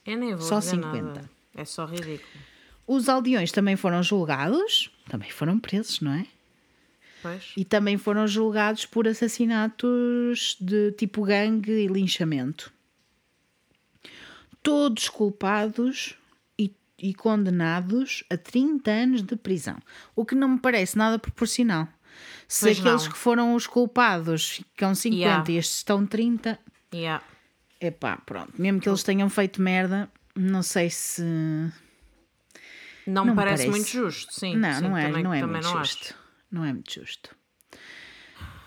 Eu nem vou Só dizer 50. nada. É só ridículo. Os aldeões também foram julgados, também foram presos, não é? Pois. E também foram julgados por assassinatos de tipo gangue e linchamento. Todos culpados e, condenados a 30 anos de prisão. O que não me parece nada proporcional. Se Pois aqueles não. que foram os culpados ficam 50 Yeah. e estes estão 30, Yeah. epá, pronto. Mesmo que eles tenham feito merda, não sei se. Não, me Não me parece, parece. muito justo, sim. Não, sim, não é, também, não é também muito não justo. acho. Não é muito justo.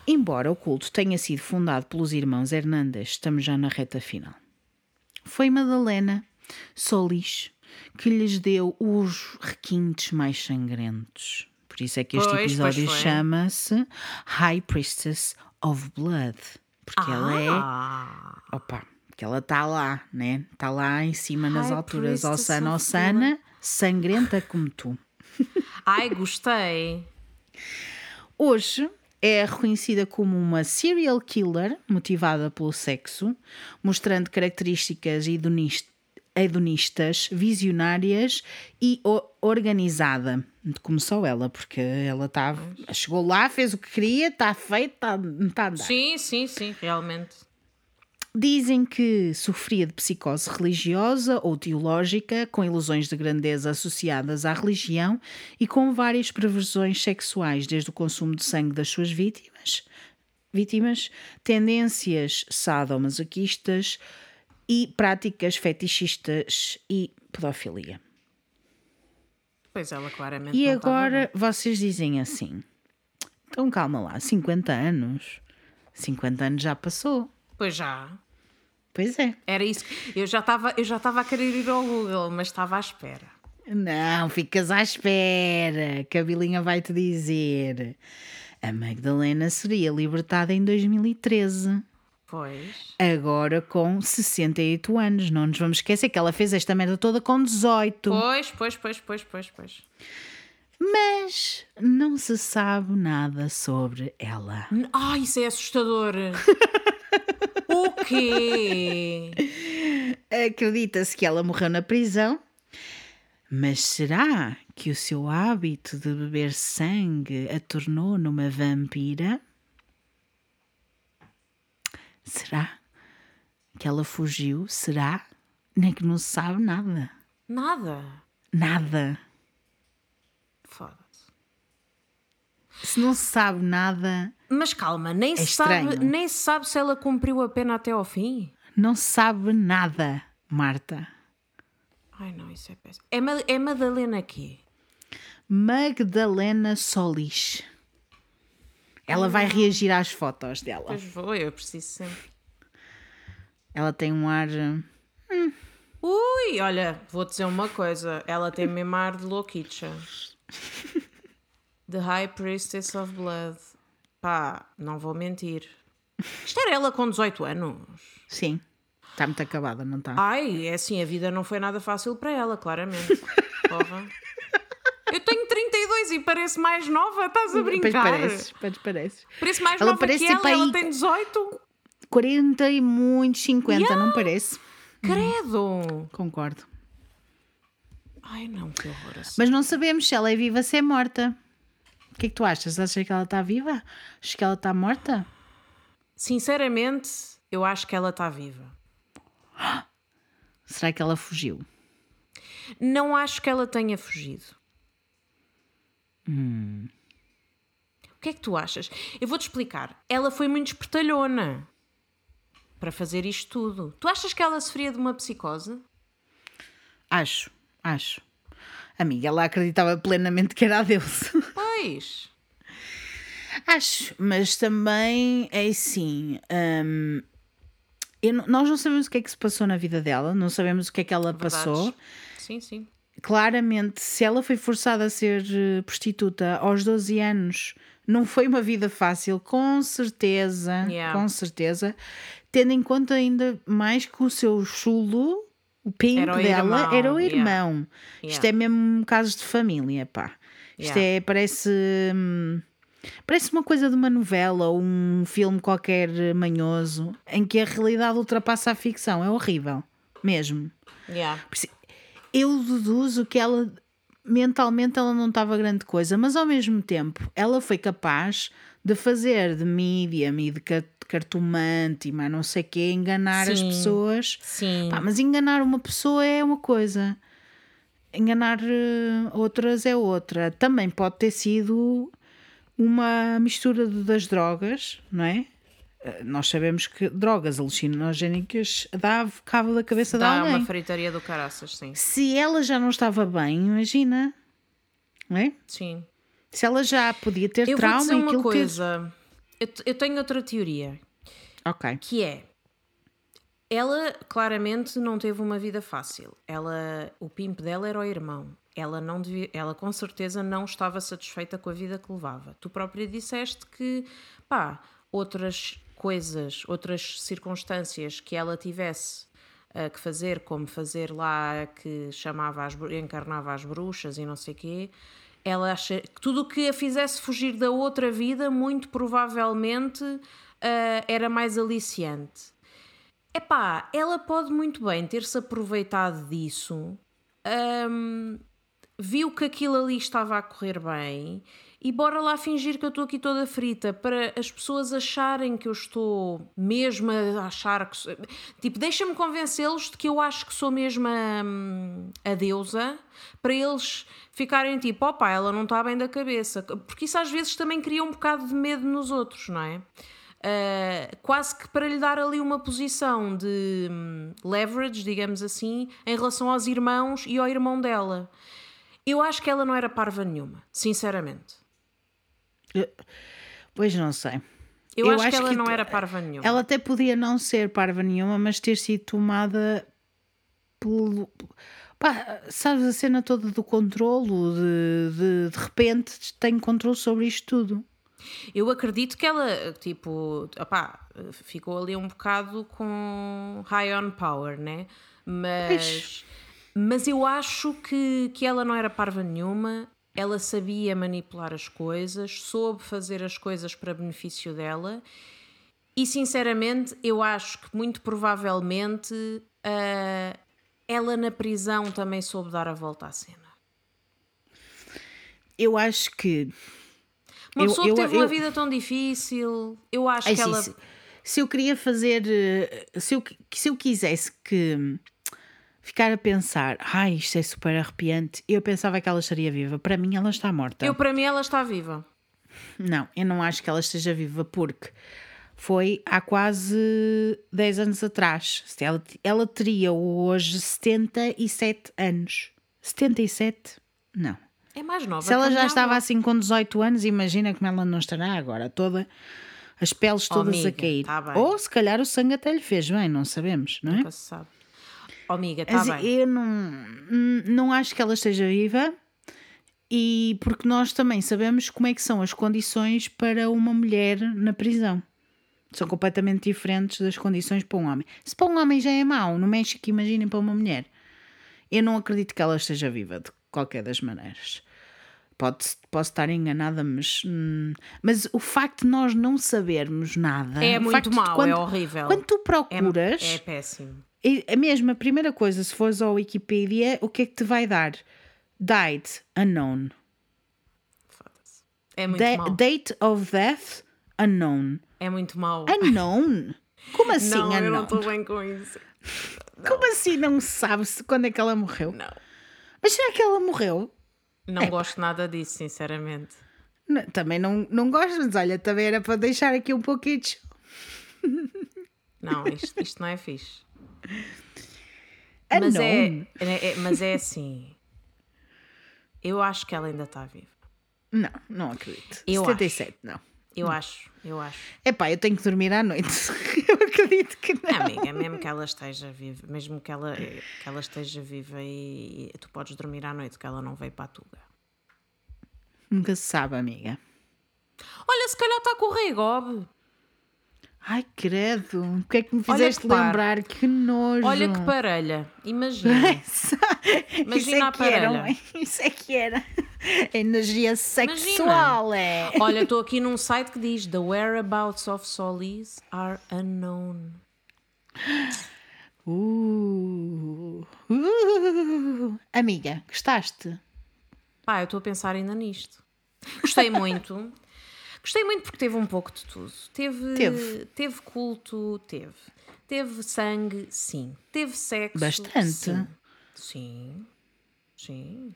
Embora o culto tenha sido fundado pelos irmãos Hernandes, estamos já na reta final. Foi Madalena Solis que lhes deu os requintes mais sangrentos. Por isso é que este Pois, episódio chama-se High Priestess of Blood. Porque ela é Ah, Opa, que ela está lá, né? Está lá em cima nas High alturas, Osana, of Osana, sangrenta como tu. ai, gostei. Hoje é reconhecida como uma serial killer motivada pelo sexo, mostrando características hedonis- hedonistas, visionárias e organizada. Como só ela, porque ela tá, chegou lá, fez o que queria, está feito, está tá a andar. Sim, sim, sim, realmente. Dizem que sofria de psicose religiosa ou teológica, com ilusões de grandeza associadas à religião e com várias perversões sexuais, desde o consumo de sangue das suas vítimas, vítimas tendências sadomasoquistas e práticas fetichistas e pedofilia. Pois ela claramente E agora vocês dizem assim: então calma lá, 50 anos. 50 anos já passou. Pois já. Pois é. Era isso. Eu já estava eu já estava a querer ir ao Google, mas estava à espera. Não, ficas à espera, que a Bilinha vai te dizer. A Magdalena seria libertada em 2013, Pois. agora com 68 anos. Não nos vamos esquecer que ela fez esta merda toda com 18. Pois, pois, pois, pois, pois, pois. Mas não se sabe nada sobre ela. Ai, isso é assustador. o quê? Acredita-se que ela morreu na prisão, mas será que o seu hábito de beber sangue a tornou numa vampira? Será que ela fugiu? Será? Nem que não se sabe nada. Nada. Nada. Foda-se. Se não se sabe nada, Mas calma, nem, É se sabe, nem se sabe se ela cumpriu a pena até ao fim. não se sabe nada, Marta. Ai não, isso é péssimo. É, Ma- é Madalena quê? Magdalena Solis. Ela vai reagir às fotos dela. Pois vou, eu preciso sempre. Ela tem um ar. eh, Ui, olha, vou dizer uma coisa. Ela tem mesmo ar de louquicha. The High Priestess of Blood. Pá, não vou mentir. Isto era ela com 18 anos. Sim, está muito acabada, não está? Ai, é assim, a vida não foi nada fácil para ela, claramente. Porra. Eu tenho 32 e parece mais nova, estás a Pois brincar? parece, pois parece. Parece mais Ela nova parece que ela, tipo ela aí- tem 18. 40 e muitos 50, não parece? Credo! Concordo. Ai não, que horror. assim. Mas não sabemos se ela é viva ou se é morta. O que é que tu achas? Achas que ela está viva? Achas que ela está morta? Sinceramente, eu acho que ela está viva. Será que ela fugiu? Não acho que ela tenha fugido. O que é que tu achas? Eu vou-te explicar. Ela foi muito espertalhona para fazer isto tudo. Tu achas que ela sofria de uma psicose? Acho, acho. Amiga, ela acreditava plenamente que era a Deus. Pois. Acho, mas também é assim. hum, eu nós não sabemos o que é que se passou na vida dela, não sabemos o que é que ela passou. Verdades. Sim, sim. Claramente, se ela foi forçada a ser eh, prostituta aos 12 anos, não foi uma vida fácil, com certeza, Yeah. com certeza, tendo em conta ainda mais que o seu chulo, o pimp Era o dela, irmão, era o yeah. irmão. Isto Yeah. é mesmo um caso de família, pá. Isto Yeah. é, parece. hum, Parece uma coisa de uma novela ou um filme qualquer eh, manhoso em que a realidade ultrapassa a ficção. É horrível, mesmo. Yeah. Eu deduzo que ela mentalmente ela não estava grande coisa, mas ao mesmo tempo ela foi capaz de fazer de medium e de ca- cartomante e mais não sei o quê, enganar as Sim. pessoas. Sim. Pá, mas enganar uma pessoa é uma coisa, enganar eh, outras é outra. Também pode ter sido uma mistura das drogas, não é? Eh, Nós sabemos que drogas alucinogénicas dá cabo da cabeça Dá de alguém. uma fritaria do caraças, sim. Se ela já não estava bem, imagina, não é? Sim. Se ela já podia ter Eu vou trauma dizer e uma aquilo coisa. Eu, eu tenho outra teoria. Ok. que é ela claramente não teve uma vida fácil. Ela, o pimp dela era o irmão. Ela não devia, ela com certeza não estava satisfeita com a vida que levava. Tu própria disseste que, pá, outras coisas, outras circunstâncias que ela tivesse ah, que fazer, como fazer lá que chamava as, encarnava as bruxas e não sei quê, ela acha que tudo o que a fizesse fugir da outra vida, muito provavelmente ah, era mais aliciante. Epá, ela pode muito bem ter-se aproveitado disso, hum, viu que aquilo ali estava a correr bem e bora lá fingir que eu estou aqui toda frita para as pessoas acharem que eu estou mesmo a achar que. Tipo, deixa-me convencê-los de que eu acho que sou mesmo a, a deusa para eles ficarem tipo, opa, ela não está bem da cabeça. Porque isso às vezes também cria um bocado de medo nos outros, não é? Uh, quase que para lhe dar ali uma posição de hum, leverage, digamos assim, em relação aos irmãos e ao irmão dela. Eu acho que ela não era parva nenhuma, sinceramente. Pois não sei. Eu, Eu acho, que acho ela que não era parva nenhuma. Ela até podia não ser parva nenhuma, mas ter sido tomada pelo. Pá, sabes a cena toda do controlo, de, de, de repente tem controle sobre isto tudo. Eu acredito que ela, tipo, opá, ficou ali um bocado com high on power, né? Mas, mas eu acho que, que ela não era parva nenhuma, ela sabia manipular as coisas, soube fazer as coisas para benefício dela e, sinceramente, eu acho que muito provavelmente ah, ela na prisão também soube dar a volta à cena. Eu acho que. Uma Eu- pessoa que eu- teve uma eu- vida tão difícil, eu acho É que assim, ela. se, se eu queria fazer. eh, Se eu, se eu quisesse que. Ficar a pensar, ai, isto é super arrepiante, eu pensava que ela estaria viva. Para mim, ela está morta. Eu, para mim, ela está viva. Não, eu não acho que ela esteja viva porque foi há quase 10 anos atrás. Ela, ela teria hoje 77 anos. 77? Não. É mais nova. Se ela a já estava avó. assim com 18 anos, imagina como ela não estará agora, toda as peles Oh, todas a amiga, cair. tá. Ou se calhar o sangue até lhe fez bem, não sabemos, não é? Nunca se sabe. Oh, amiga, Mas bem. eu não, não acho que ela esteja viva e porque nós também sabemos como é que são as condições para uma mulher na prisão. São completamente diferentes das condições para um homem. Se para um homem já é mau, no México imaginem para uma mulher. Eu não acredito que ela esteja viva de qualquer das maneiras. Pode, posso estar enganada, mas, hum, mas o facto de nós não sabermos nada É muito mau, quando- é horrível. Quando tu É, procuras, é péssimo. E a mesma primeira coisa, se fores ao Wikipedia, o que é que te vai dar? Died, unknown. É muito mau. date of death, unknown. É muito mau. Unknown? Como assim não, eu não unknown? estou bem com isso. Como assim não sabe-se quando é que ela morreu? Não. Mas será que ela morreu? Não gosto nada disso, sinceramente. Não, também não, não gosto, mas olha, também era para deixar aqui um pouquinho de... Não, isto, isto não é fixe. Mas Unknown? é, é- é- mas é assim. Eu acho que ela ainda está viva. Não, não acredito. Eu 77, não. Eu acho, eu acho. Epá, eu tenho que dormir à noite. eu acredito que não. É, amiga, mesmo que ela esteja viva, mesmo que ela, que ela esteja viva e, e tu podes dormir à noite, que ela não veio para a Tuga. Nunca se sabe, amiga. Olha, se calhar está com o Rei Gob. Ai, credo. O que é que me fizeste que lembrar? Que nojo. Olha que parelha. Imagina. Imagina é a era, parelha. Isso é que era. Energia sexual, é. Olha, estou aqui num site que diz The whereabouts of Solis are unknown. Uh, uh. Amiga, gostaste? Pá, eu estou a pensar ainda nisto. Gostei muito. Gostei muito porque teve um pouco de tudo. Teve, Teve. teve culto, teve. Teve sangue, sim. Teve sexo. Bastante. Sim. Sim. Sim.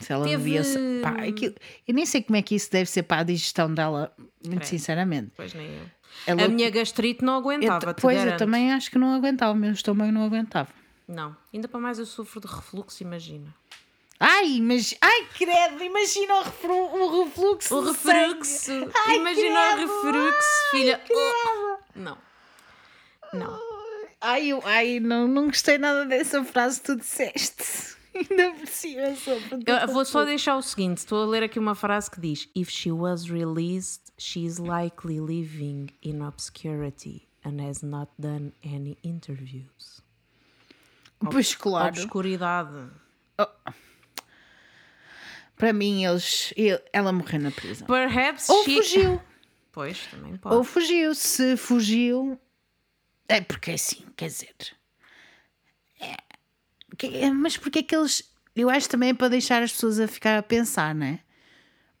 Se ela Teve- devia. Pá, aquilo- eu nem sei como é que isso deve ser para a digestão dela, muito Credo. sinceramente. Pois nem eu. Ela- A minha gastrite não Eu aguentava. te pois, eu garanto. também acho que não aguentava, o meu estômago não aguentava. Não. Ainda para mais eu sofro de refluxo, imagina. Ai, mas. Ai, credo, imagina o, reflu, o refluxo. O refluxo. Ai, Imagina credo. o refluxo, filha. Oh. Não. Não. Ai, eu, ai não, não gostei nada dessa frase que tu disseste. Ainda por cima sobre Eu vou só deixar o seguinte: estou a ler aqui uma frase que diz: If she was released, she is likely living in obscurity and has not done any interviews. Pois claro. Obscuridade. Para mim, eles, ele- ela morreu na prisão. Perhaps Ou she. fugiu. Pois, também pode. Ou fugiu. Se fugiu. É porque é assim, quer dizer. é- é- mas porque é que eles. Eu acho também é para deixar as pessoas a ficar a pensar, não é?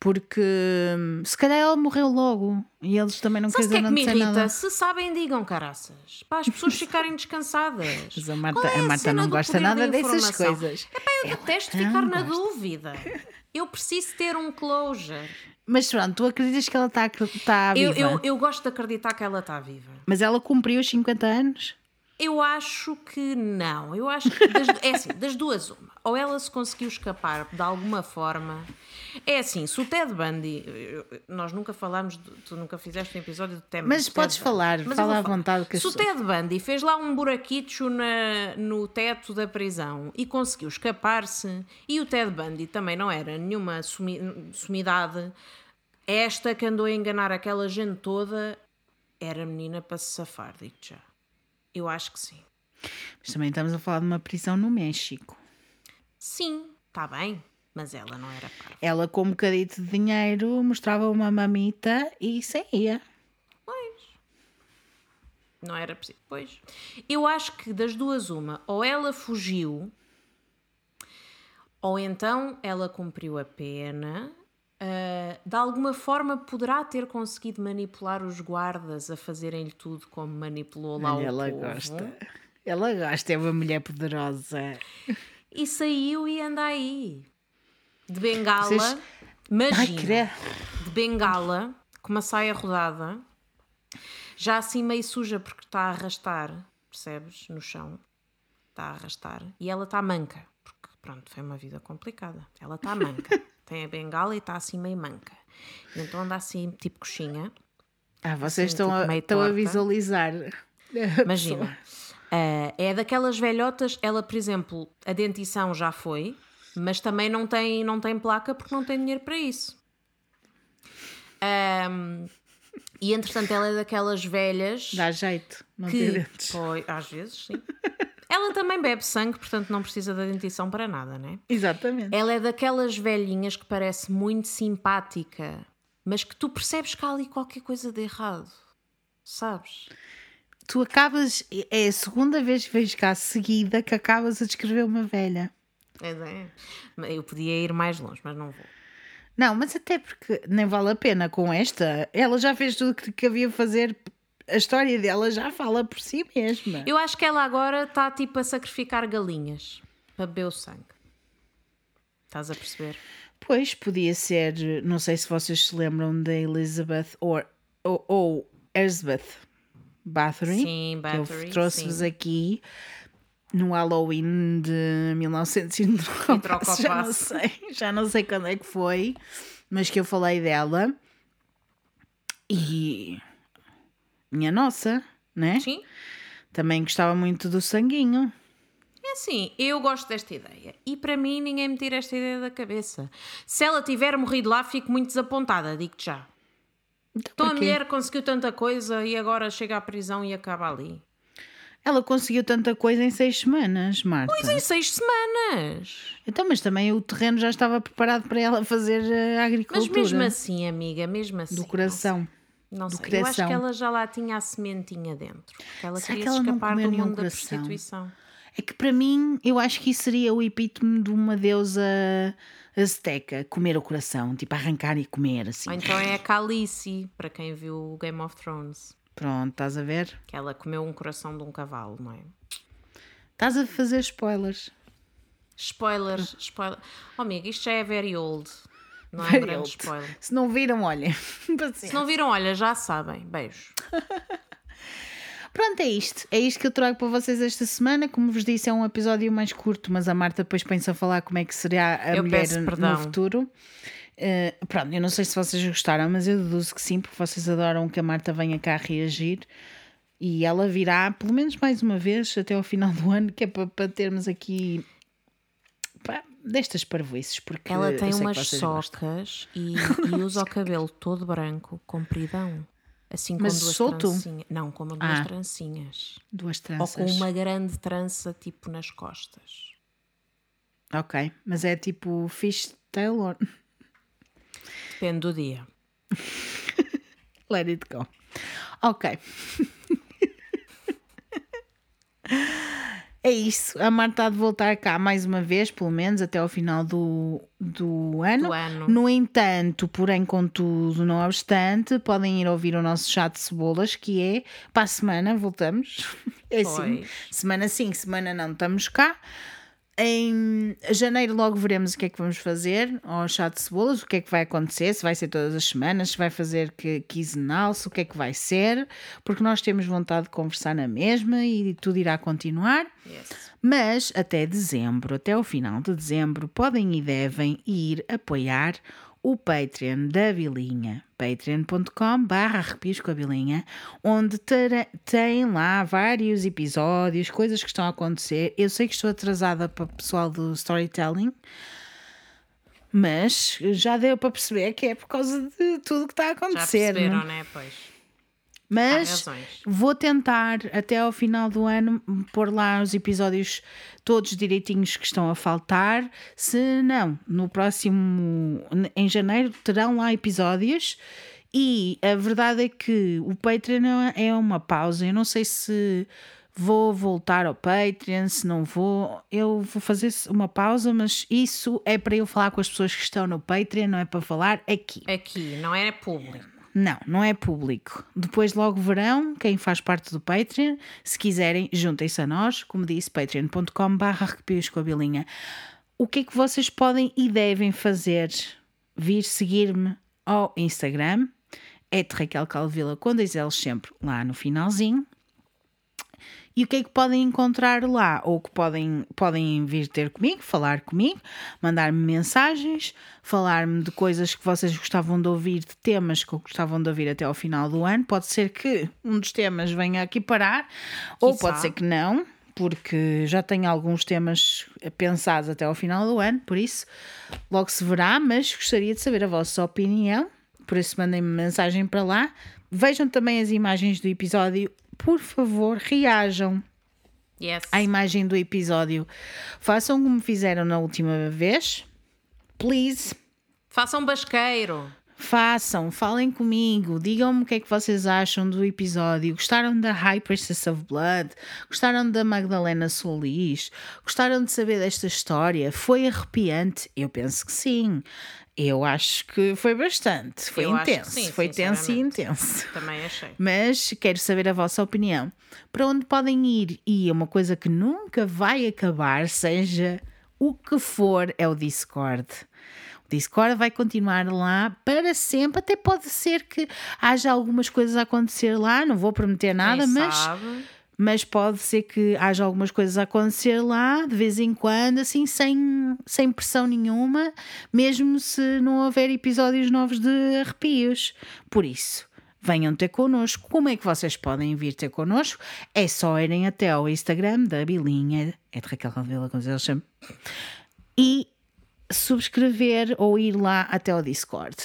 Porque hum, se calhar ela morreu logo e eles também não Sabe o que é quiseram que me irrita? nada. Se sabem, digam caraças. Para as pessoas ficarem descansadas. Mas a Marta, é a Marta cena não gosta nada da dessas coisas. Epá, eu detesto não ficar na gosta. dúvida. Eu preciso ter um closure. Mas pronto, tu acreditas que ela está tá Eu, viva? eu, eu gosto de acreditar que ela está viva. Mas ela cumpriu os 50 anos? Eu acho que não. Eu acho que das, é assim, das duas uma. Ou ela se conseguiu escapar de alguma forma. É assim, se o Ted Bundy. Nós nunca falámos, de- tu nunca fizeste um episódio do Ted Mas Ted podes Bundy. falar, Mas fala à falar. vontade que Se o Ted Bundy fez lá um buraquito na, no teto da prisão e conseguiu escapar-se, e o Ted Bundy também não era nenhuma sumi, sumidade, esta que andou a enganar aquela gente toda era menina para se safar, digo já. Eu acho que sim. Mas também estamos a falar de uma prisão no México. Sim, está bem, mas ela não era parva. Ela, com um bocadito de dinheiro, mostrava uma mamita e saía. Não era preciso. Pois. Eu acho que das duas, uma, ou ela fugiu, ou então ela cumpriu a pena. Ah, de alguma forma poderá ter conseguido manipular os guardas a fazerem-lhe tudo como manipulou lá Olha, o ela povo. gosta. Ela gosta, é uma mulher poderosa. E saiu e anda aí. De bengala. Vocês- Imagina, de bengala, com uma saia rodada, já assim meio suja porque está a arrastar, percebes? No chão. Está a arrastar. E ela está manca, porque pronto, foi uma vida complicada. Ela está manca. Tem a bengala e está assim meio manca. E então anda assim, tipo coxinha. Ah, vocês Assim, estão, tipo, a, estão a visualizar. Imagina. eh, é daquelas velhotas, ela, por exemplo, a dentição já foi, mas também não tem, não tem placa porque não tem dinheiro para isso. Ahm, e entretanto, ela é daquelas velhas Dá jeito, não que. dentes. Foi, às vezes, sim. Ela também bebe sangue, portanto não precisa da dentição para nada, né? Exatamente. Ela é daquelas velhinhas que parece muito simpática, mas que tu percebes que há ali qualquer coisa de errado. Sabes? Tu acabas, é a segunda vez que vejo cá seguida que acabas a descrever uma velha. É, é. Eu podia ir mais longe, mas não vou. Não, mas até porque nem vale a pena com esta. Ela já fez tudo o que, que havia a fazer. A história dela já fala por si mesma. Eu acho que ela agora está tipo a sacrificar galinhas para beber o sangue. Estás a perceber? Pois, podia ser, não sei se vocês se lembram da Elizabeth or, ou, ou Elizabeth Bathory. Sim, que eu Bathory, trouxe-vos aqui no Halloween de 1909. troca o já não passo. sei, já não sei quando é que foi, mas que eu falei dela. E minha nossa, né? Sim. Também gostava muito do sanguinho. É assim, eu gosto desta ideia. E para mim ninguém me tira esta ideia da cabeça. Se ela tiver morrido lá, fico muito desapontada, digo-te já. Então a porquê? mulher conseguiu tanta coisa e agora chega à prisão e acaba ali. Ela conseguiu tanta coisa em seis semanas, Marta. Pois em seis semanas. Então, mas também o terreno já estava preparado para ela fazer a Mas agricultura. mesmo assim, amiga, mesmo assim. do coração. Não do sei, eu acho que ela já lá tinha a sementinha dentro. Que ela Será queria que ela escapar união meu da prostituição. É que para mim, eu acho que isso seria o epítome de uma deusa azteca, comer o coração, tipo arrancar e comer assim. Ou então é a Calice, para quem viu o Game of Thrones. Pronto, estás a ver? Que ela comeu um coração de um cavalo, não é? Estás a fazer spoilers. Spoilers, spoiler. Oh, amiga, isto já é very old. Não é grande spoiler. Se não viram, olhem. Se não viram, olha, já sabem. Beijo. Pronto, é isto. É isto que eu trago para vocês esta semana. Como vos disse, é um episódio mais curto, mas a Marta depois pensa a falar como é que será a Eu mulher no futuro. Eh, pronto, eu não sei se vocês gostaram, mas eu deduzo que sim, porque vocês adoram que a Marta venha cá reagir. E ela virá pelo menos mais uma vez até ao final do ano, que é para, para termos aqui pá, destas parvoices. Porque Ela tem umas socas e, e usa o cabelo todo branco, compridão. Assim com Mas duas solto? trancinhas. Não, com duas Ah. trancinhas. Duas Ou tranças. com uma grande trança tipo nas costas. Ok, mas é tipo fishtail or Depende do dia. let it go. Ok. É isso, a Marta há de voltar cá mais uma vez, pelo menos até ao final do, do ano. Do ano. No entanto, porém, contudo, não obstante, podem ir ouvir o nosso chat de cebolas, que é para a semana, voltamos. É assim, semana sim, semana não, estamos cá. Em janeiro logo veremos o que é que vamos fazer ao chat de cebolas, o que é que vai acontecer, se vai ser todas as semanas, se vai fazer que quinzenal, se o que é que vai ser, porque nós temos vontade de conversar na mesma e tudo irá continuar. Yes. Mas até dezembro, até o final de dezembro, podem e devem ir apoiar o Patreon da Vilinha, patreon.com barra arrepios com a Vilinha, onde terá- tem lá vários episódios, coisas que estão a acontecer. Eu sei que estou atrasada para o pessoal do storytelling, mas já deu para perceber que é por causa de tudo que está a Já acontecer. perceberam, não é? né? Pois. Mas vou tentar até ao final do ano pôr lá os episódios todos direitinhos que estão a faltar. Se não, no próximo, em janeiro, terão lá episódios. E a verdade é que o Patreon é uma pausa. Eu não sei se vou voltar ao Patreon, se não vou. Eu vou fazer uma pausa, mas isso é para eu falar com as pessoas que estão no Patreon, não é para falar aqui. Aqui, não era público. Não, não é público. Depois logo verão, quem faz parte do Patreon, se quiserem, juntem-se a nós, como disse, patreon.com barra. O que é que vocês podem e devem fazer vir seguir-me ao Instagram, é Raquel Calvila com dois L's sempre lá no finalzinho. E o que é que podem encontrar lá? Ou que podem, podem vir ter comigo, falar comigo, mandar-me mensagens, falar-me de coisas que vocês gostavam de ouvir, de temas que gostavam de ouvir até ao final do ano. Pode ser que um dos temas venha aqui parar, ou pode ser que não, porque já tenho alguns temas pensados até ao final do ano, por isso logo se verá, mas gostaria de saber a vossa opinião. Por isso mandem-me mensagem para lá. Vejam também as imagens do episódio por favor, reajam yes. à imagem do episódio. Façam como fizeram na última vez. Please. Façam basqueiro. Façam, falem comigo, digam-me o que é que vocês acham do episódio. Gostaram da High Priestess of Blood? Gostaram da Magdalena Solis? Gostaram de saber desta história? Foi arrepiante? Eu penso que sim. Eu acho que foi bastante, foi Eu intenso, sim, foi tenso e intenso. Também achei. Mas quero saber a vossa opinião. Para onde podem ir? E uma coisa que nunca vai acabar, seja o que for, é o Discord. O Discord vai continuar lá para sempre. Até pode ser que haja algumas coisas a acontecer lá, não vou prometer nada, Quem mas. Sabe? Mas pode ser que haja algumas coisas a acontecer lá de vez em quando, assim, sem, sem pressão nenhuma, mesmo se não houver episódios novos de arrepios. Por isso, venham ter connosco. Como é que vocês podem vir ter connosco? É só irem até ao Instagram da Bilinha, é de Raquel eles chamam, e subscrever ou ir lá até ao Discord.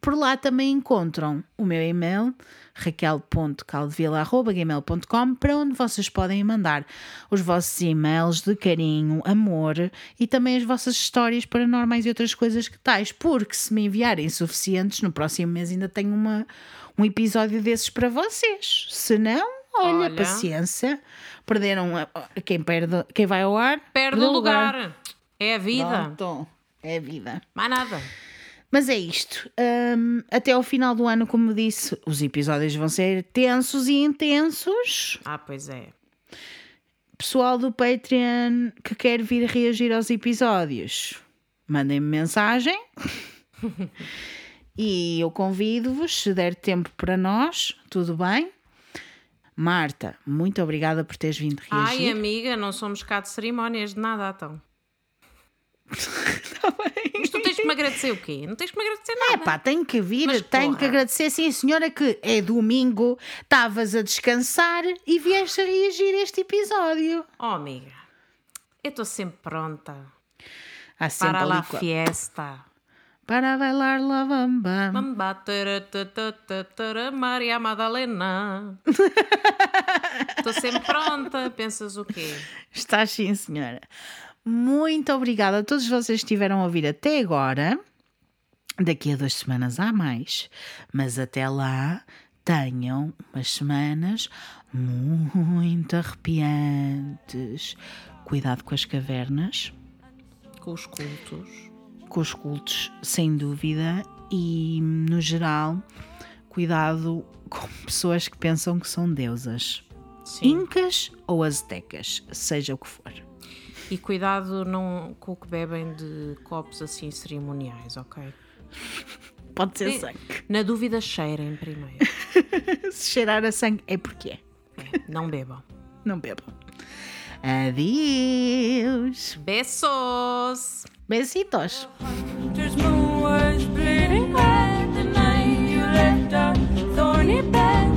Por lá também encontram o meu e-mail raquel.caldevila.gmail.com para onde vocês podem mandar os vossos e-mails de carinho, amor e também as vossas histórias paranormais e outras coisas que tais, porque se me enviarem suficientes, no próximo mês ainda tenho uma, um episódio desses para vocês. Se não, olha, olha. paciência. Perderam quem perde, quem vai ao ar, perde o lugar. lugar. É a vida. Pronto. É a vida. Mais nada. Mas é isto. Um, até ao final do ano, como disse, os episódios vão ser tensos e intensos. Ah, pois é. Pessoal do Patreon que quer vir reagir aos episódios, mandem-me mensagem. e eu convido-vos, se der tempo para nós, tudo bem? Marta, muito obrigada por teres vindo reagir. Ai, amiga, não somos cá de cerimónias de nada, então. Está bem. Mas tu tens que me agradecer o quê? Não tens que me agradecer nada. É pá, tenho que vir, Mas, tenho porra. que agradecer, sim, senhora, que é domingo, estavas a descansar e vieste a reagir a este episódio. Oh, amiga, eu estou sempre pronta. Há sempre Para a fiesta. Para bailar la bamba. Bamba, Maria Madalena. Estou sempre pronta. Pensas o quê? Estás sim, senhora. Muito obrigada a todos vocês que estiveram a ouvir até agora. Daqui a duas semanas há mais, mas até lá tenham umas semanas muito arrepiantes. Cuidado com as cavernas, com os cultos, com os cultos, sem dúvida, e no geral, cuidado com pessoas que pensam que são deusas, Sim. incas ou aztecas, seja o que for. E cuidado não com o que bebem de copos assim cerimoniais, ok? Pode ser e, sangue. Na dúvida, cheirem primeiro. Se cheirar a sangue é porque é. é não bebam. não bebam. Adeus. beijos Besitos. thorny bed